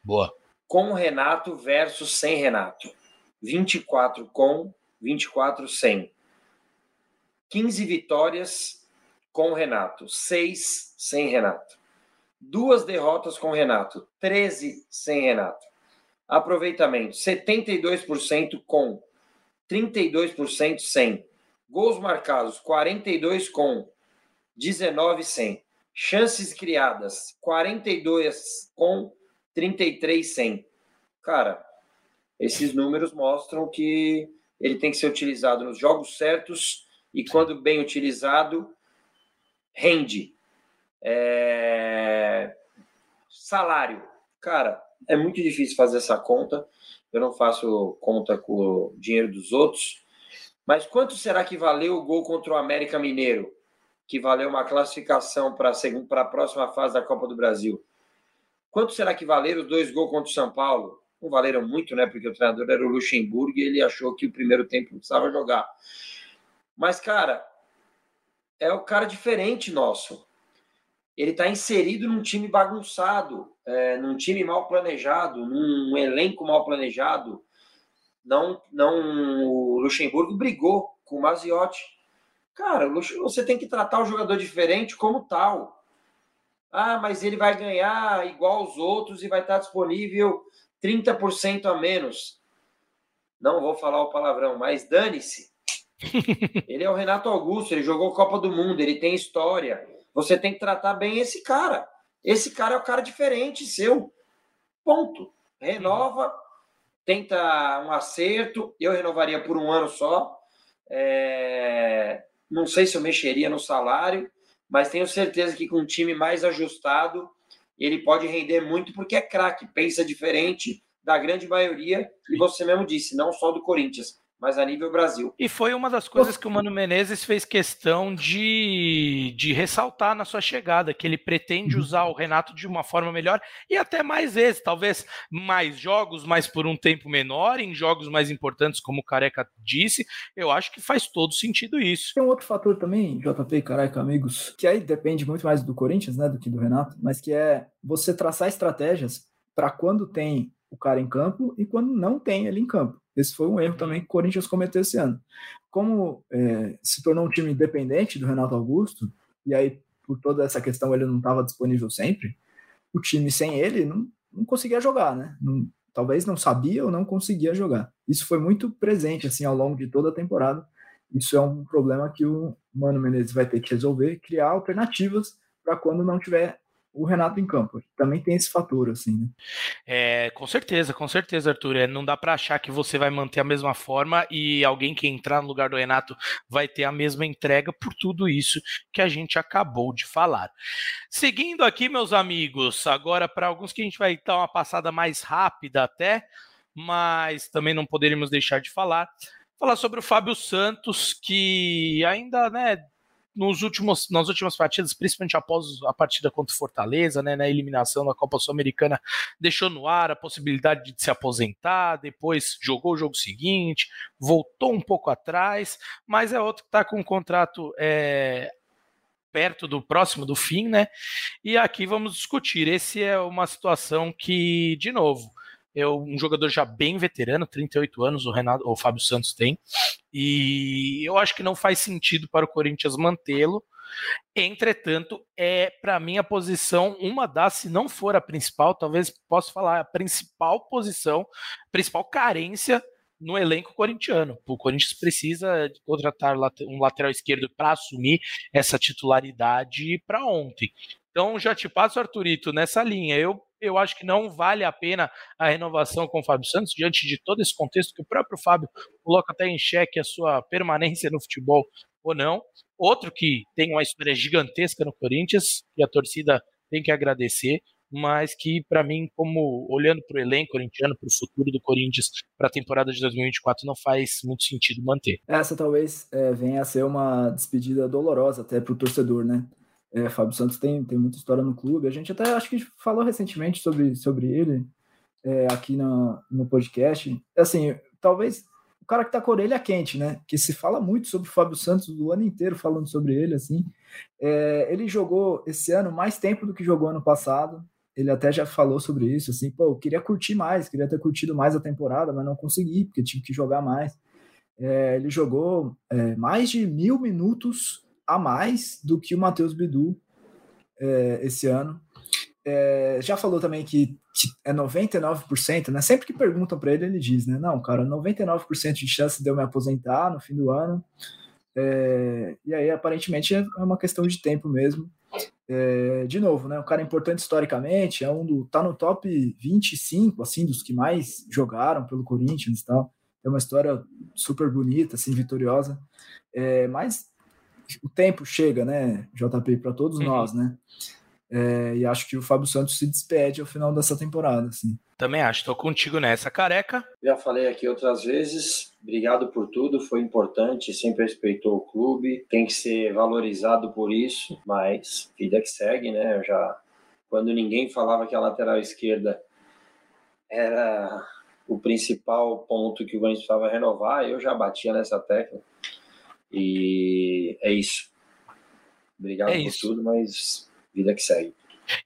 Boa. Com Renato versus sem Renato. 24 com, 24 sem. 15 vitórias com Renato, 6 sem Renato. Duas derrotas com Renato, 13 sem Renato. Aproveitamento 72% com, 32% sem. Gols marcados, 42 com, 19 sem. Chances criadas, 42 com, 33 sem. Cara, esses números mostram que ele tem que ser utilizado nos jogos certos e quando bem utilizado, rende. É... Salário. Cara, é muito difícil fazer essa conta. Eu não faço conta com o dinheiro dos outros. Mas quanto será que valeu o gol contra o América Mineiro? Que valeu uma classificação para a próxima fase da Copa do Brasil. Quanto será que valeram os dois gols contra o São Paulo? Não valeram muito, né? Porque o treinador era o Luxemburgo e ele achou que o primeiro tempo precisava jogar. Mas, cara, é o cara diferente nosso. Ele está inserido num time bagunçado, é, num time mal planejado, num elenco mal planejado, não, não o Luxemburgo brigou com o Maziotti. Cara, você tem que tratar o jogador diferente como tal. Ah, mas ele vai ganhar igual aos outros e vai estar disponível 30% a menos. Não vou falar o palavrão, mas dane-se. ele é o Renato Augusto, ele jogou Copa do Mundo, ele tem história. Você tem que tratar bem esse cara. Esse cara é o cara diferente seu. Ponto. Renova, tenta um acerto. Eu renovaria por um ano só. É... Não sei se eu mexeria no salário, mas tenho certeza que com um time mais ajustado, ele pode render muito porque é craque, pensa diferente da grande maioria, e você mesmo disse, não só do Corinthians, mas a nível Brasil. E foi uma das coisas que o Mano Menezes fez questão de, de ressaltar na sua chegada, que ele pretende uhum. usar o Renato de uma forma melhor e até mais vezes, talvez mais jogos, mas por um tempo menor, em jogos mais importantes, como o Careca disse, eu acho que faz todo sentido isso. Tem um outro fator também, JP e Careca, amigos, que aí depende muito mais do Corinthians, né, do que do Renato, mas que é você traçar estratégias para quando tem o cara em campo e quando não tem ele em campo. Esse foi um erro também que o Corinthians cometeu esse ano. Como é, se tornou um time independente do Renato Augusto, e aí por toda essa questão ele não estava disponível sempre, o time sem ele não, não conseguia jogar, né? Não, talvez não sabia ou não conseguia jogar. Isso foi muito presente assim ao longo de toda a temporada. Isso é um problema que o Mano Menezes vai ter que resolver, criar alternativas para quando não tiver o Renato em campo. Também tem esse fator, assim, né? É, com certeza, com certeza, Arthur. É, não dá para achar que você vai manter a mesma forma e alguém que entrar no lugar do Renato vai ter a mesma entrega por tudo isso que a gente acabou de falar. Seguindo aqui, meus amigos, agora para alguns que a gente vai dar uma passada mais rápida até, mas também não poderíamos deixar de falar. Falar sobre o Fábio Santos, que ainda, né, nos últimos, nas últimas partidas, principalmente após a partida contra o Fortaleza, né, na eliminação da Copa Sul-Americana, deixou no ar a possibilidade de se aposentar, depois jogou o jogo seguinte, voltou um pouco atrás, mas é outro que está com um contrato é, perto do próximo do fim, né? E aqui vamos discutir. Esse é uma situação que, de novo, é um jogador já bem veterano, 38 anos, o Renato, o Fábio Santos tem. E eu acho que não faz sentido para o Corinthians mantê-lo. Entretanto, é para mim a posição, uma das, se não for a principal, talvez possa falar, a principal posição, principal carência no elenco corintiano. O Corinthians precisa contratar um lateral esquerdo para assumir essa titularidade para ontem. Então já te passo, Arthurito, nessa linha. Eu eu acho que não vale a pena a renovação com o Fábio Santos, diante de todo esse contexto que o próprio Fábio coloca até em xeque a sua permanência no futebol ou não. Outro que tem uma história gigantesca no Corinthians, e a torcida tem que agradecer, mas que, para mim, como olhando para o elenco corintiano, para o futuro do Corinthians, para a temporada de 2024, não faz muito sentido manter. Essa talvez é, venha a ser uma despedida dolorosa até para o torcedor, né? É, Fábio Santos tem, tem muita história no clube. A gente até acho que falou recentemente sobre, sobre ele é, aqui no, no podcast. Assim, talvez o cara que tá com a orelha quente, né? Que se fala muito sobre o Fábio Santos o ano inteiro falando sobre ele, assim. É, ele jogou esse ano mais tempo do que jogou ano passado. Ele até já falou sobre isso, assim, pô, eu queria curtir mais, queria ter curtido mais a temporada, mas não consegui, porque tive que jogar mais. É, ele jogou é, mais de mil minutos a mais do que o Matheus Bidu é, esse ano. É, já falou também que, é 99%, né? Sempre que perguntam para ele, ele diz, né? Não, cara, 99% de chance de eu me aposentar no fim do ano. É, e aí, aparentemente, é uma questão de tempo mesmo. É, de novo, né? Um cara importante historicamente, é um do. tá no top 25, assim, dos que mais jogaram pelo Corinthians e tal. É uma história super bonita, assim, vitoriosa. É, mas o tempo chega, né, JP, para todos uhum. nós, né? É, e acho que o Fábio Santos se despede ao final dessa temporada, assim. Também acho, estou contigo nessa, careca. Já falei aqui outras vezes, obrigado por tudo, foi importante, sempre respeitou o clube, tem que ser valorizado por isso, mas vida que segue, né? Eu já quando ninguém falava que a lateral esquerda era o principal ponto que o Corinthians precisava renovar, eu já batia nessa tecla. E é isso. Obrigado é por isso. tudo, mas vida que segue.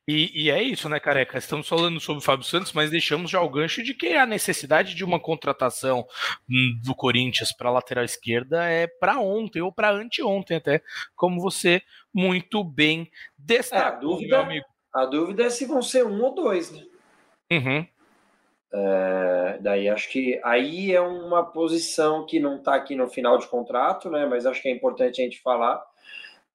E, e, é isso, né, careca? Estamos falando sobre o Fábio Santos, mas deixamos já o gancho de que a necessidade de uma contratação hum, do Corinthians para lateral esquerda é para ontem ou para anteontem, até, como você muito bem destacou, é, a dúvida, meu amigo. A dúvida é se vão ser um ou dois, né? Uhum. É, daí acho que aí é uma posição que não está aqui no final de contrato, né? Mas acho que é importante a gente falar.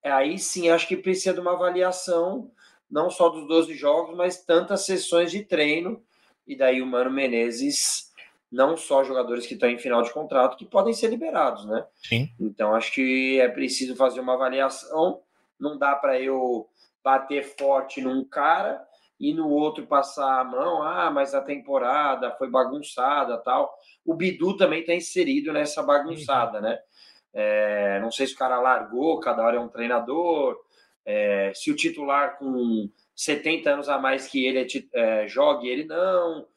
É, aí sim, acho que precisa de uma avaliação, não só dos 12 jogos, mas tantas sessões de treino. E daí o Mano Menezes, não só jogadores que estão em final de contrato, que podem ser liberados, né? Sim. Então acho que é preciso fazer uma avaliação. Não dá para eu bater forte num cara e no outro passar a mão, ah, mas a temporada foi bagunçada tal. O Bidu também está inserido nessa bagunçada, né? É, não sei se o cara largou, cada hora é um treinador, é, se o titular com 70 anos a mais que ele é, é, jogue, ele não.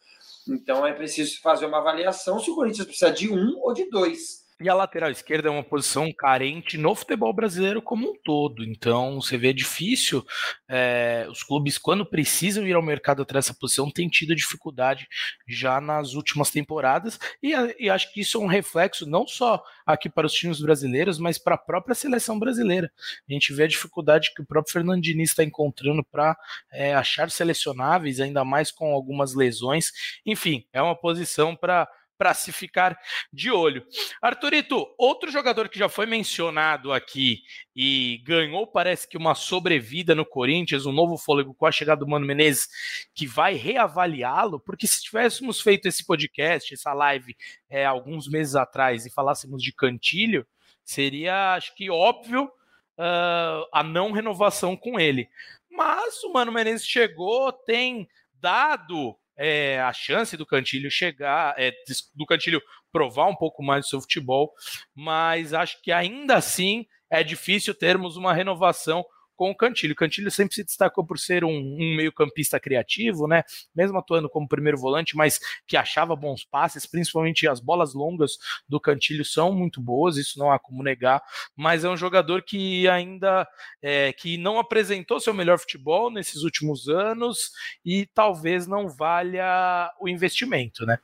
Então é preciso fazer uma avaliação se o Corinthians precisa de um ou de dois. E a lateral esquerda é uma posição carente no futebol brasileiro como um todo. Então, você vê difícil. É, os clubes, quando precisam ir ao mercado atrás dessa posição, têm tido dificuldade já nas últimas temporadas. E, e, acho que isso é um reflexo não só aqui para os times brasileiros, mas para a própria seleção brasileira. A gente vê a dificuldade que o próprio Fernandini está encontrando para é, achar selecionáveis, ainda mais com algumas lesões. Enfim, é uma posição para para se ficar de olho. Arthurito, outro jogador que já foi mencionado aqui e ganhou, parece que uma sobrevida no Corinthians, um novo fôlego com a chegada do Mano Menezes, que vai reavaliá-lo, porque se tivéssemos feito esse podcast, essa live, é, alguns meses atrás e falássemos de Cantilho, seria, acho que, óbvio uh, a não renovação com ele. Mas o Mano Menezes chegou, tem dado é, a chance do Cantilho chegar, é, do Cantilho provar um pouco mais do seu futebol, mas acho que ainda assim é difícil termos uma renovação com o Cantilho. O Cantilho sempre se destacou por ser um, um meio-campista criativo, né? Mesmo atuando como primeiro volante, mas que achava bons passes, principalmente as bolas longas do Cantilho são muito boas, isso não há como negar. Mas é um jogador que ainda é, que não apresentou seu melhor futebol nesses últimos anos e talvez não valha o investimento, né?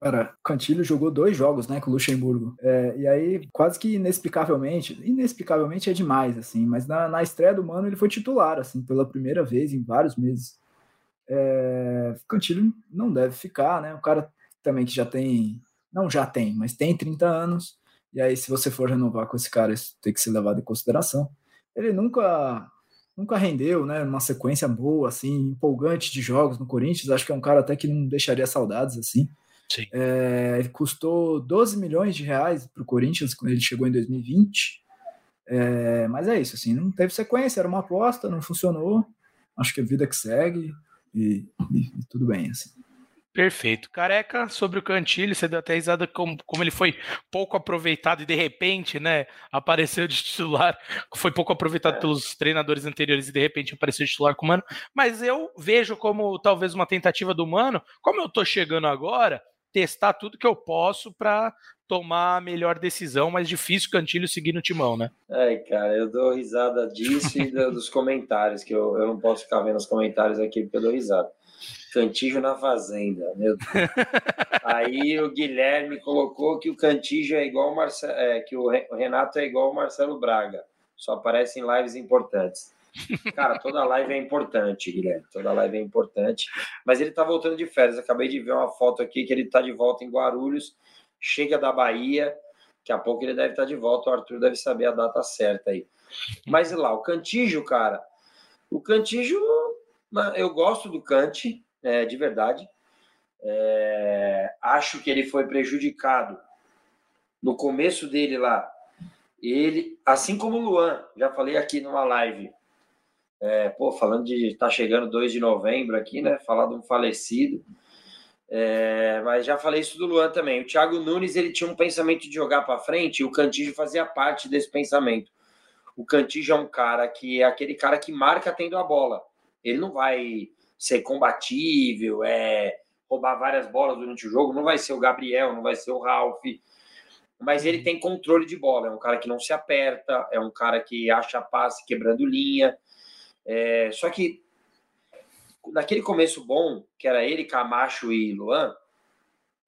Cara, Cantilho jogou dois jogos, né, com o Luxemburgo. É, e aí, quase que inexplicavelmente, inexplicavelmente é demais, assim, mas na, na estreia do Mano ele foi titular, assim, pela primeira vez em vários meses. É, Cantilho não deve ficar, né, o cara também que já tem, não já tem, mas tem 30 anos, e aí se você for renovar com esse cara, isso tem que ser levado em consideração. Ele nunca nunca rendeu, né, uma sequência boa, assim, empolgante de jogos no Corinthians, acho que é um cara até que não deixaria saudades, assim, é, ele custou 12 milhões de reais para o Corinthians quando ele chegou em 2020. É, mas é isso, assim, não teve sequência, era uma aposta, não funcionou. Acho que a vida que segue e, e, e tudo bem, assim. Perfeito. Careca, sobre o Cantilho, você deu até risada como, como ele foi pouco aproveitado e de repente, né, apareceu de titular, foi pouco aproveitado é. pelos treinadores anteriores e de repente apareceu de titular com o Mano, mas eu vejo como talvez uma tentativa do Mano, como eu tô chegando agora, testar tudo que eu posso para tomar a melhor decisão, mas difícil Cantilho seguir no timão, né? É, cara, eu dou risada disso e dos comentários, que eu, eu não posso ficar vendo os comentários aqui porque eu dou risada. Cantijo na Fazenda, meu Deus. Aí o Guilherme colocou que o Cantijo é igual o Marcelo, é, que o Renato é igual o Marcelo Braga, só aparece em lives importantes. Cara, toda live é importante, Guilherme. Toda live é importante. Mas ele tá voltando de férias. Acabei de ver uma foto aqui que ele tá de volta em Guarulhos, chega da Bahia. Daqui a pouco ele deve estar tá de volta. O Arthur deve saber a data certa aí. Mas lá, o Cantijo, cara. O Cantijo, eu gosto do Cante, é, de verdade. É, acho que ele foi prejudicado no começo dele lá. Ele, assim como o Luan, já falei aqui numa live, é, pô, falando de tá chegando 2 de novembro aqui, né? Falar de um falecido. É, mas já falei isso do Luan também. O Thiago Nunes ele tinha um pensamento de jogar para frente e o Cantígio fazia parte desse pensamento. O Cantígio é um cara que é aquele cara que marca tendo a bola. Ele não vai ser combatível, é roubar várias bolas durante o jogo. Não vai ser o Gabriel, não vai ser o Ralph. Mas ele tem controle de bola. É um cara que não se aperta, é um cara que acha passe quebrando linha. É, só que naquele começo bom, que era ele, Camacho e Luan,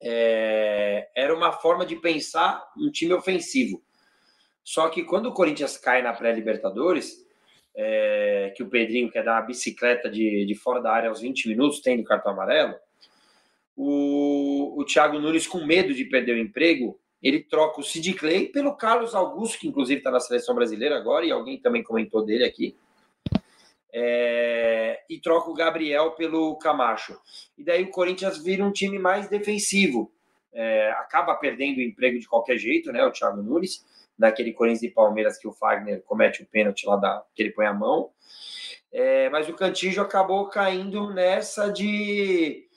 é, era uma forma de pensar um time ofensivo. Só que quando o Corinthians cai na pré-Libertadores, é, que o Pedrinho quer dar uma bicicleta de, de fora da área aos 20 minutos, tem no cartão amarelo, o, o Thiago Nunes, com medo de perder o emprego, ele troca o Sid Clay pelo Carlos Augusto, que inclusive está na seleção brasileira agora, e alguém também comentou dele aqui é, e troca o Gabriel pelo Camacho. E daí o Corinthians vira um time mais defensivo. É, acaba perdendo o emprego de qualquer jeito, né? O Thiago Nunes, naquele Corinthians e Palmeiras que o Fagner comete o pênalti lá da, que ele põe a mão. É, mas o Cantígio acabou caindo nessa de.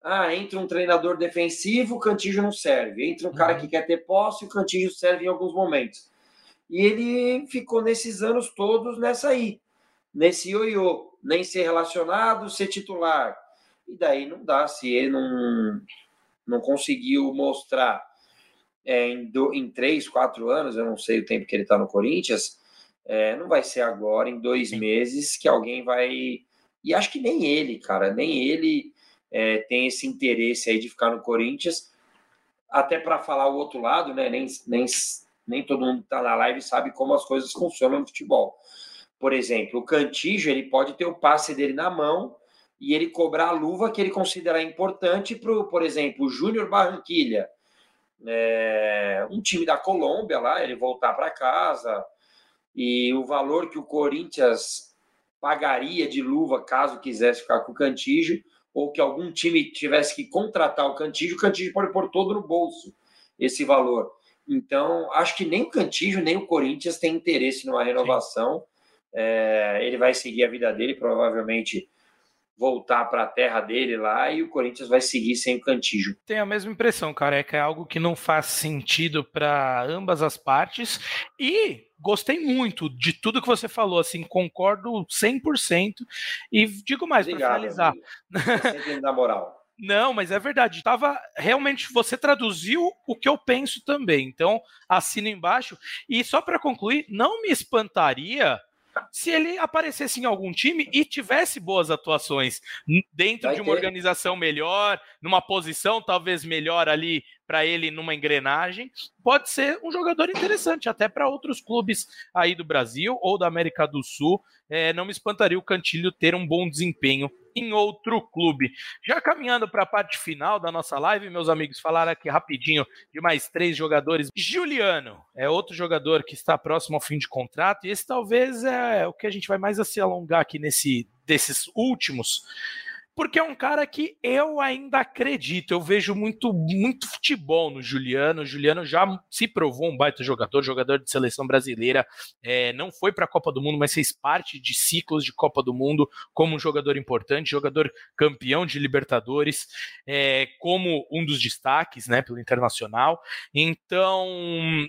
Ah, entra um treinador defensivo, o Cantígio não serve. Entra um cara uhum. que quer ter posse, o Cantígio serve em alguns momentos. E ele ficou nesses anos todos nessa aí, nesse ioiô, nem ser relacionado, ser titular. E daí não dá, se ele não, não conseguiu mostrar é, em, do, em três, quatro anos, eu não sei o tempo que ele está no Corinthians, é, não vai ser agora, em dois meses, que alguém vai. E acho que nem ele, cara, nem ele é, tem esse interesse aí de ficar no Corinthians. Até para falar o outro lado, né? Nem, nem, nem todo mundo que está na live sabe como as coisas funcionam no futebol. Por exemplo, o Cantijo ele pode ter o passe dele na mão e ele cobrar a luva que ele considerar importante para, por exemplo, o Júnior Barranquilha, é, um time da Colômbia lá, ele voltar para casa e o valor que o Corinthians pagaria de luva caso quisesse ficar com o Cantígio ou que algum time tivesse que contratar o Cantígio, o Cantígio pode pôr todo no bolso esse valor. Então, acho que nem o Cantígio nem o Corinthians têm interesse numa renovação. É, ele vai seguir a vida dele, provavelmente voltar para a terra dele lá e o Corinthians vai seguir sem o Cantígio. Tenho a mesma impressão, careca. É algo que não faz sentido para ambas as partes e gostei muito de tudo que você falou, assim, concordo 100% e digo mais para finalizar. Sempre na moral. Não, mas é verdade. Tava realmente você traduziu o que eu penso também. Então, assino embaixo e só para concluir, não me espantaria se ele aparecesse em algum time e tivesse boas atuações dentro Vai de uma ter. organização melhor, numa posição talvez melhor ali para ele numa engrenagem, pode ser um jogador interessante até para outros clubes aí do Brasil ou da América do Sul. É, não me espantaria o Cantilho ter um bom desempenho em outro clube. Já caminhando para a parte final da nossa live, meus amigos, falaram aqui rapidinho de mais três jogadores. Juliano é outro jogador que está próximo ao fim de contrato, e esse talvez é o que a gente vai mais se alongar aqui nesse desses últimos porque é um cara que eu ainda acredito. Eu vejo muito, muito futebol no Juliano. O Juliano já se provou um baita jogador, jogador de seleção brasileira. É, não foi para a Copa do Mundo, mas fez parte de ciclos de Copa do Mundo como um jogador importante, jogador campeão de Libertadores, é, como um dos destaques, né, pelo Internacional. Então,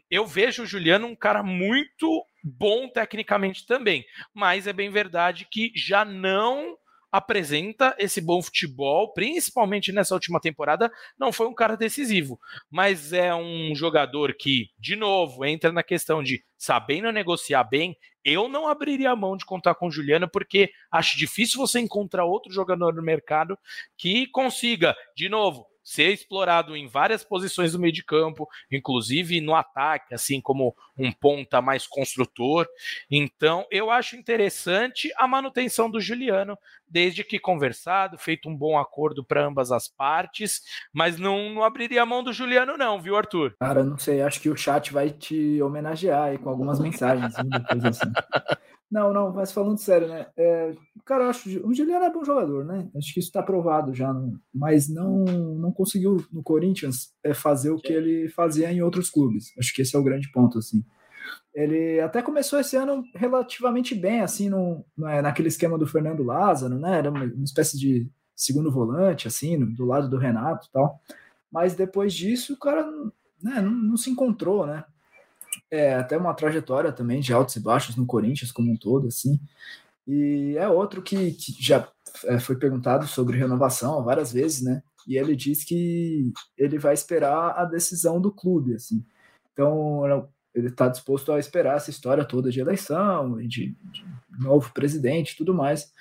eu vejo o Juliano um cara muito bom tecnicamente também, mas é bem verdade que já não apresenta esse bom futebol, principalmente nessa última temporada, não foi um cara decisivo, mas é um jogador que, de novo, entra na questão de sabendo negociar bem, eu não abriria a mão de contar com o Juliano, porque acho difícil você encontrar outro jogador no mercado que consiga, de novo, ser explorado em várias posições do meio de campo, inclusive no ataque, assim como um ponta mais construtor. Então, eu acho interessante a manutenção do Juliano, desde que conversado, feito um bom acordo para ambas as partes, mas não, não abriria a mão do Juliano, não, viu, Arthur? Cara, não sei, acho que o chat vai te homenagear aí com algumas mensagens. assim. Não, não, mas falando sério, né? É, cara, eu acho o Juliano é bom jogador, né? Acho que isso está provado já, mas não, não conseguiu no Corinthians é, fazer o que ele fazia em outros clubes. Acho que esse é o grande ponto, assim. Ele até começou esse ano relativamente bem, assim, no, é, naquele esquema do Fernando Lázaro, né? Era uma, espécie de segundo volante, assim, do lado do Renato e tal. Mas depois disso, o cara né, não, não se encontrou, né? É, até uma trajetória também de altos e baixos no Corinthians como um todo, assim. E é outro que, que já é, foi perguntado sobre renovação várias vezes, né? E ele diz que ele vai esperar a decisão do clube, assim. Então, ele está disposto a esperar essa história toda de eleição, de, de novo presidente tudo mais,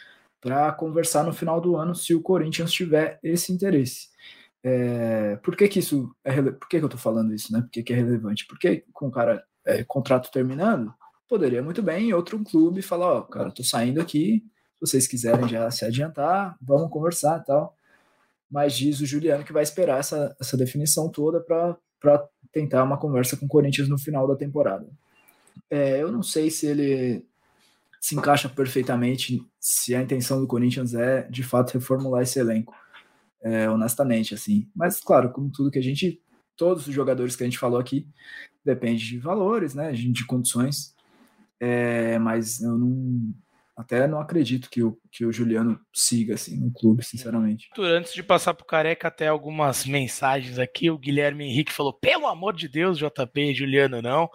para conversar no final do ano se o Corinthians tiver esse interesse. É, por que, que isso é. Por que, que eu estou falando isso, né? Por que, que é relevante? Porque com o cara é, contrato terminando, poderia muito bem outro clube falar, ó, cara, tô saindo aqui, se vocês quiserem já se adiantar, vamos conversar e tal. Mas diz o Juliano que vai esperar essa, essa definição toda para tentar uma conversa com o Corinthians no final da temporada. É, eu não sei se ele se encaixa perfeitamente, se a intenção do Corinthians é de fato reformular esse elenco é, honestamente, assim. Mas, claro, como tudo que a gente, todos os jogadores que a gente falou aqui, depende de valores, né, de condições, é, mas eu não, Até não acredito que o, que o Juliano siga assim no clube, sinceramente. Antes de passar pro Careca, até algumas mensagens aqui. O Guilherme Henrique falou: pelo amor de Deus, JP, Juliano, não.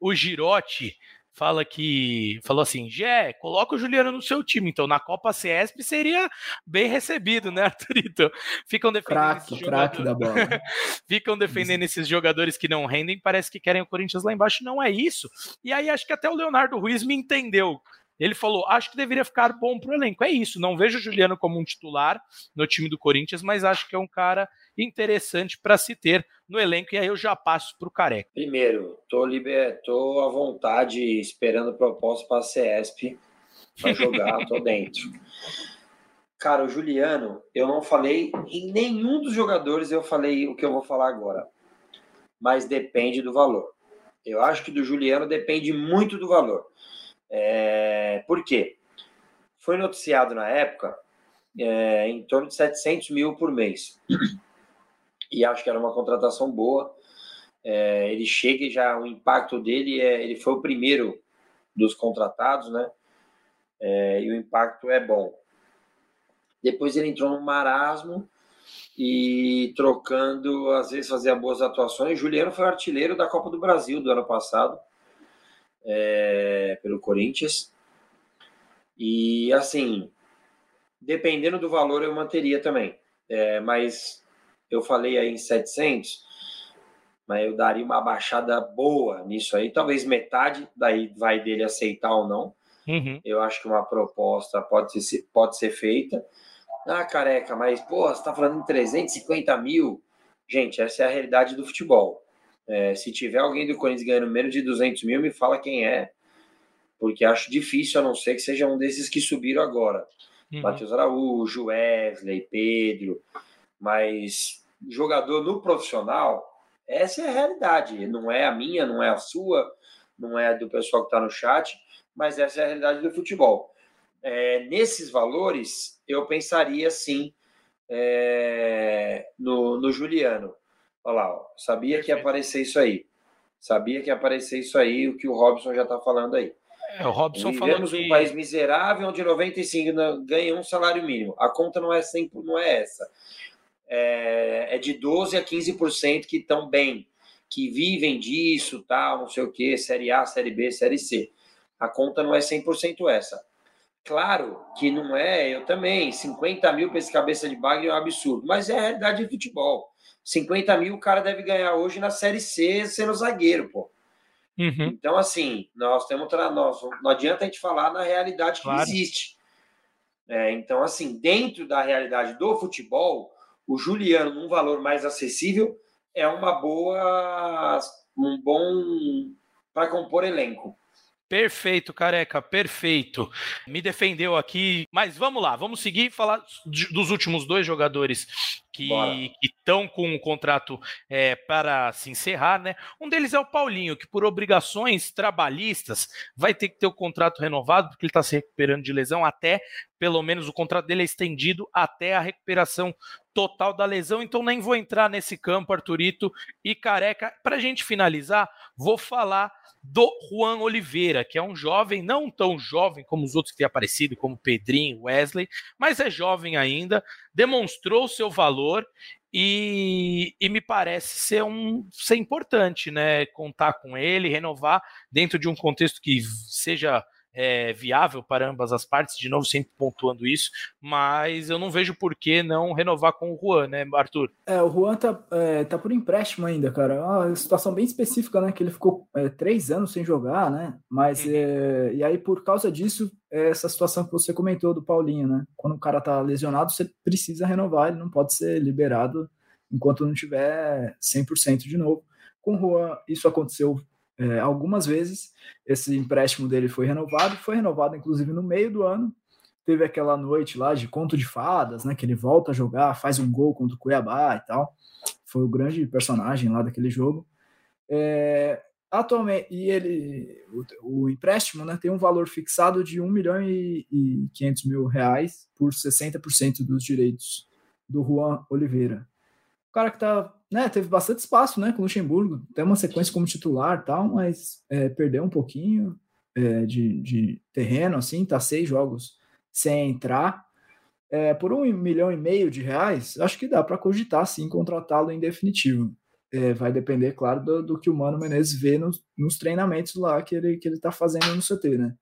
O Girotti fala que falou assim: Gé, coloca o Juliano no seu time. Então, na Copa CESP seria bem recebido, né, Arthurito? Ficam defendendo. Craque, craque da bola. Ficam defendendo esses jogadores que não rendem, parece que querem o Corinthians lá embaixo. Não é isso. E aí acho que até o Leonardo Ruiz me entendeu. Ele falou: acho que deveria ficar bom pro elenco. É isso. Não vejo o Juliano como um titular no time do Corinthians, mas acho que é um cara interessante para se ter no elenco. E aí eu já passo para o Careca. Primeiro, tô, liber... tô à vontade esperando proposta para a CESP para jogar, tô dentro. Cara, o Juliano, eu não falei em nenhum dos jogadores, eu falei o que eu vou falar agora. Mas depende do valor. Eu acho que do Juliano depende muito do valor. É, por quê? Foi noticiado na época é, em torno de 700 mil por mês. E acho que era uma contratação boa. É, ele chega e já o impacto dele é. Ele foi o primeiro dos contratados, né? É, e o impacto é bom. Depois ele entrou no marasmo e trocando, às vezes fazia boas atuações. Juliano foi artilheiro da Copa do Brasil do ano passado é, pelo Corinthians. E assim, dependendo do valor, eu manteria também. É, mas eu falei aí em 700, mas eu daria uma baixada boa nisso aí. Talvez metade, daí vai dele aceitar ou não. Uhum. Eu acho que uma proposta pode ser, pode ser feita. Ah, careca, mas, pô, você tá falando em 350 mil? Gente, essa é a realidade do futebol. É, se tiver alguém do Corinthians ganhando menos de 200 mil, me fala quem é. Porque acho difícil, a não ser que seja um desses que subiram agora. Uhum. Matheus Araújo, Wesley, Pedro. Mas jogador no profissional, essa é a realidade. Não é a minha, não é a sua, não é a do pessoal que está no chat, mas essa é a realidade do futebol. É, nesses valores, eu pensaria sim é, no, no Juliano. Olha lá, ó, sabia que ia aparecer isso aí. Sabia que ia aparecer isso aí, o que o Robson já está falando aí. É, o Robson Vivemos falou um país miserável onde 95 ganha um salário mínimo. A conta não é, 100, não é essa. É, é de 12 a 15% que estão bem, que vivem disso, tal, não sei o quê, Série A, Série B, Série C. A conta não é 100% essa. Claro que não é, eu também, 50 mil para esse cabeça de bagre é um absurdo, mas é a realidade do futebol. 50 mil o cara deve ganhar hoje na Série C sendo zagueiro, pô. Uhum. Então, assim, nós temos. Nós, não adianta a gente falar na realidade que claro. existe. É, então, assim, dentro da realidade do futebol, o Juliano, num valor mais acessível, é uma boa. um bom. para compor elenco. Perfeito, careca, perfeito. Me defendeu aqui, mas vamos lá, vamos seguir e falar dos últimos dois jogadores que estão com o contrato é, para se encerrar, né? Um deles é o Paulinho, que por obrigações trabalhistas vai ter que ter o contrato renovado, porque ele está se recuperando de lesão até, pelo menos o contrato dele é estendido até a recuperação total da lesão, então nem vou entrar nesse campo, Arturito e Careca. Para a gente finalizar, vou falar do Juan Oliveira, que é um jovem, não tão jovem como os outros que têm aparecido, como Pedrinho, Wesley, mas é jovem ainda, demonstrou seu valor e, e, me parece ser um ser importante, né? Contar com ele, renovar dentro de um contexto que seja é, viável para ambas as partes, de novo, sempre pontuando isso, mas eu não vejo por que não renovar com o Juan, né, Arthur? É, o Juan tá, é, tá por empréstimo ainda, cara. É uma situação bem específica, né? Que ele ficou é, três anos sem jogar, né? Mas, uhum. é, e aí, por causa disso, é essa situação que você comentou do Paulinho, né? Quando o cara tá lesionado, você precisa renovar, ele não pode ser liberado enquanto não tiver 100% de novo. Com o Juan, isso aconteceu é, algumas vezes. Esse empréstimo dele foi renovado, foi renovado inclusive no meio do ano. Teve aquela noite lá de conto de fadas, né? Que ele volta a jogar, faz um gol contra o Cuiabá e tal. Foi o grande personagem lá daquele jogo. É, atualmente, e ele, o, o, empréstimo, né, tem um valor fixado de 1 milhão e, e 500 mil reais por 60% dos direitos do Juan Oliveira. O cara que tá né, teve bastante espaço, né, com o Luxemburgo, tem uma sequência como titular tal, mas é, perdeu um pouquinho. é, de, de, terreno, assim, tá seis jogos sem entrar. É, por um milhão e meio de reais, acho que dá para cogitar sim contratá-lo em definitivo. É, vai depender, claro, do, do, que o Mano Menezes vê nos, nos, treinamentos lá que ele, que ele tá fazendo no CT, né?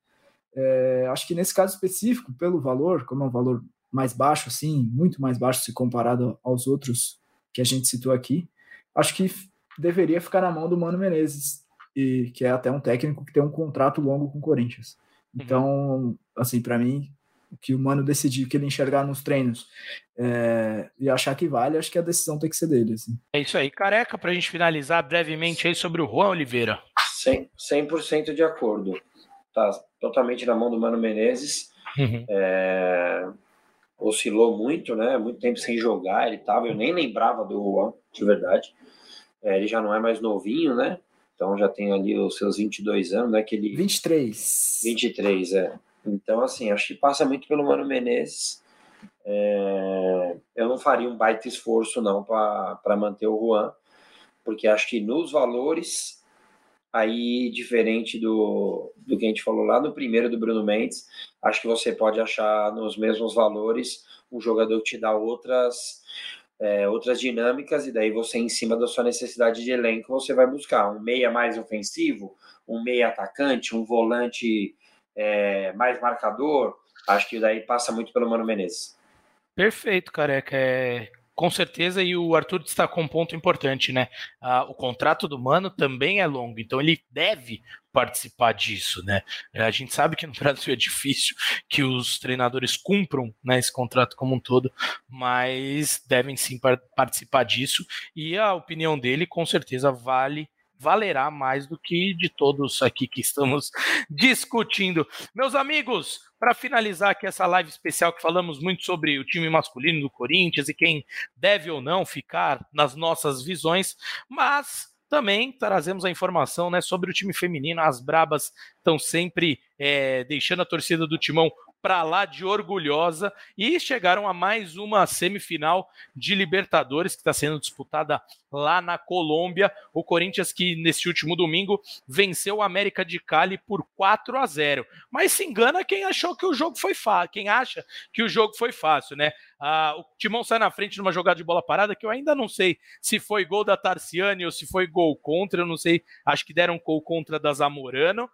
É, acho que nesse caso específico, pelo valor, como é um valor mais baixo, assim, muito mais baixo se comparado aos outros que a gente citou aqui, acho que deveria ficar na mão do Mano Menezes, e que é até um técnico que tem um contrato longo com o Corinthians. Uhum. Então, assim, para mim, o que o Mano decidir, que ele enxergar nos treinos é, e achar que vale, acho que a decisão tem que ser dele. Assim. É isso aí. Careca, para a gente finalizar brevemente aí sobre o Juan Oliveira. 100%, 100 de acordo. Tá totalmente na mão do Mano Menezes. Uhum. É, oscilou muito, né? Muito tempo sem jogar ele tava. Eu nem lembrava do Juan, de verdade. É, ele já não é mais novinho, né? Então já tem ali os seus 22 anos, né? Que ele... 23. 23, é. Então, assim, acho que passa muito pelo Mano Menezes. É... Eu não faria um baita esforço, não, para manter o Juan, porque acho que nos valores, aí, diferente do, do que a gente falou lá no primeiro do Bruno Mendes, acho que você pode achar nos mesmos valores um jogador que te dá outras é, outras dinâmicas, e daí você, em cima da sua necessidade de elenco, você vai buscar um meia mais ofensivo, um meia atacante, um volante é, mais marcador. Acho que daí passa muito pelo Mano Menezes. Perfeito, careca. É, com certeza, e o Arthur destacou um ponto importante, né? Ah, o contrato do Mano também é longo, então ele deve participar disso, né? A gente sabe que no Brasil é difícil que os treinadores cumpram né, esse contrato como um todo, mas devem sim participar disso, e a opinião dele com certeza vale valerá mais do que de todos aqui que estamos discutindo. Meus amigos, para finalizar aqui essa live especial que falamos muito sobre o time masculino do Corinthians e quem deve ou não ficar nas nossas visões, mas também trazemos a informação né, sobre o time feminino. As Brabas estão sempre é, deixando a torcida do Timão para lá de orgulhosa e chegaram a mais uma semifinal de Libertadores que está sendo disputada lá na Colômbia. O Corinthians que nesse último domingo venceu o América de Cali por 4 a 0. Mas se engana quem achou que o jogo foi fácil, quem acha que o jogo foi fácil, né? Ah, o Timão sai na frente numa jogada de bola parada que eu ainda não sei se foi gol da Tarciane ou se foi gol contra, eu não sei, acho que deram gol contra da Zamorano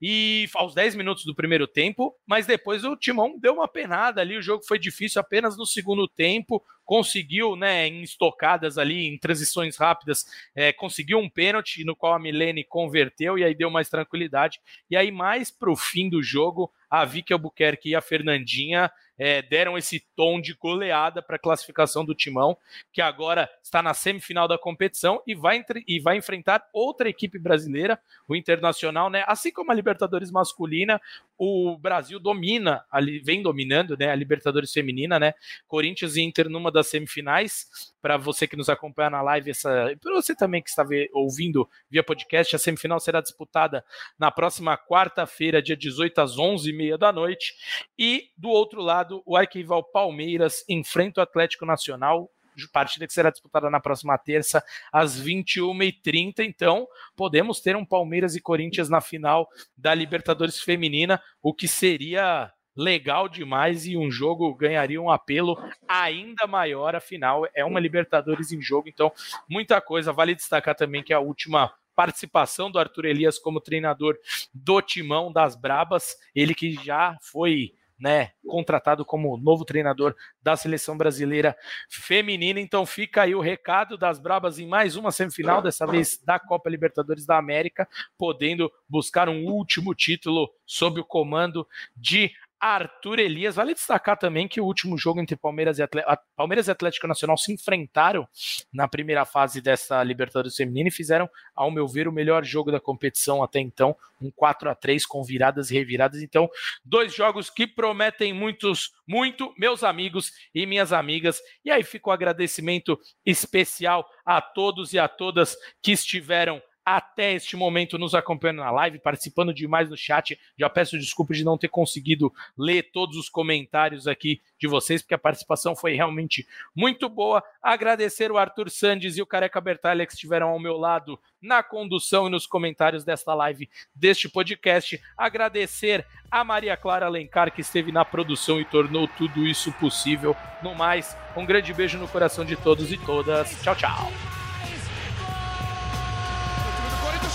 e aos 10 minutos do primeiro tempo, mas depois o Timão deu uma penada ali, o jogo foi difícil apenas no segundo tempo, conseguiu, né, em estocadas ali, em transições rápidas, é, conseguiu um pênalti no qual a Milene converteu e aí deu mais tranquilidade. E aí mais para o fim do jogo, a Vicky Albuquerque e a Fernandinha é, deram esse tom de goleada para a classificação do Timão, que agora está na semifinal da competição e vai, entre, e vai enfrentar outra equipe brasileira, o Internacional, né? Assim como a Libertadores masculina, o Brasil domina, vem dominando, né? A Libertadores feminina, né? Corinthians e Inter numa das semifinais. Para você que nos acompanha na live, essa, para você também que está ouvindo via podcast, a semifinal será disputada na próxima quarta-feira, dia 18 às 11h30 da noite. E do outro lado, o arquival Palmeiras enfrenta o Atlético Nacional partida que será disputada na próxima terça, às 21h30. Então, podemos ter um Palmeiras e Corinthians na final da Libertadores Feminina, o que seria legal demais e um jogo ganharia um apelo ainda maior. Afinal, é uma Libertadores em jogo, então muita coisa. Vale destacar também que a última participação do Arthur Elias como treinador do Timão das Brabas, ele que já foi né, contratado como novo treinador da seleção brasileira feminina. Então fica aí o recado das Brabas em mais uma semifinal, dessa vez da Copa Libertadores da América, podendo buscar um último título sob o comando de Arthur Elias. Vale destacar também que o último jogo entre Palmeiras e, Atlético, Palmeiras e Atlético Nacional se enfrentaram na primeira fase dessa Libertadores Feminina e fizeram, ao meu ver, o melhor jogo da competição até então, um 4 a 3 com viradas e reviradas. Então, dois jogos que prometem muitos, muito, meus amigos e minhas amigas. E aí fica o agradecimento especial a todos e a todas que estiveram até este momento nos acompanhando na live, participando demais no chat. Já peço desculpas de não ter conseguido ler todos os comentários aqui de vocês, porque a participação foi realmente muito boa. Agradecer o Arthur Sandes e o Careca Bertalha que estiveram ao meu lado na condução e nos comentários desta live deste podcast. Agradecer a Maria Clara Alencar, que esteve na produção e tornou tudo isso possível. No mais, um grande beijo no coração de todos e todas. Tchau, tchau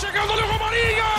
chegando ali o Romarinho!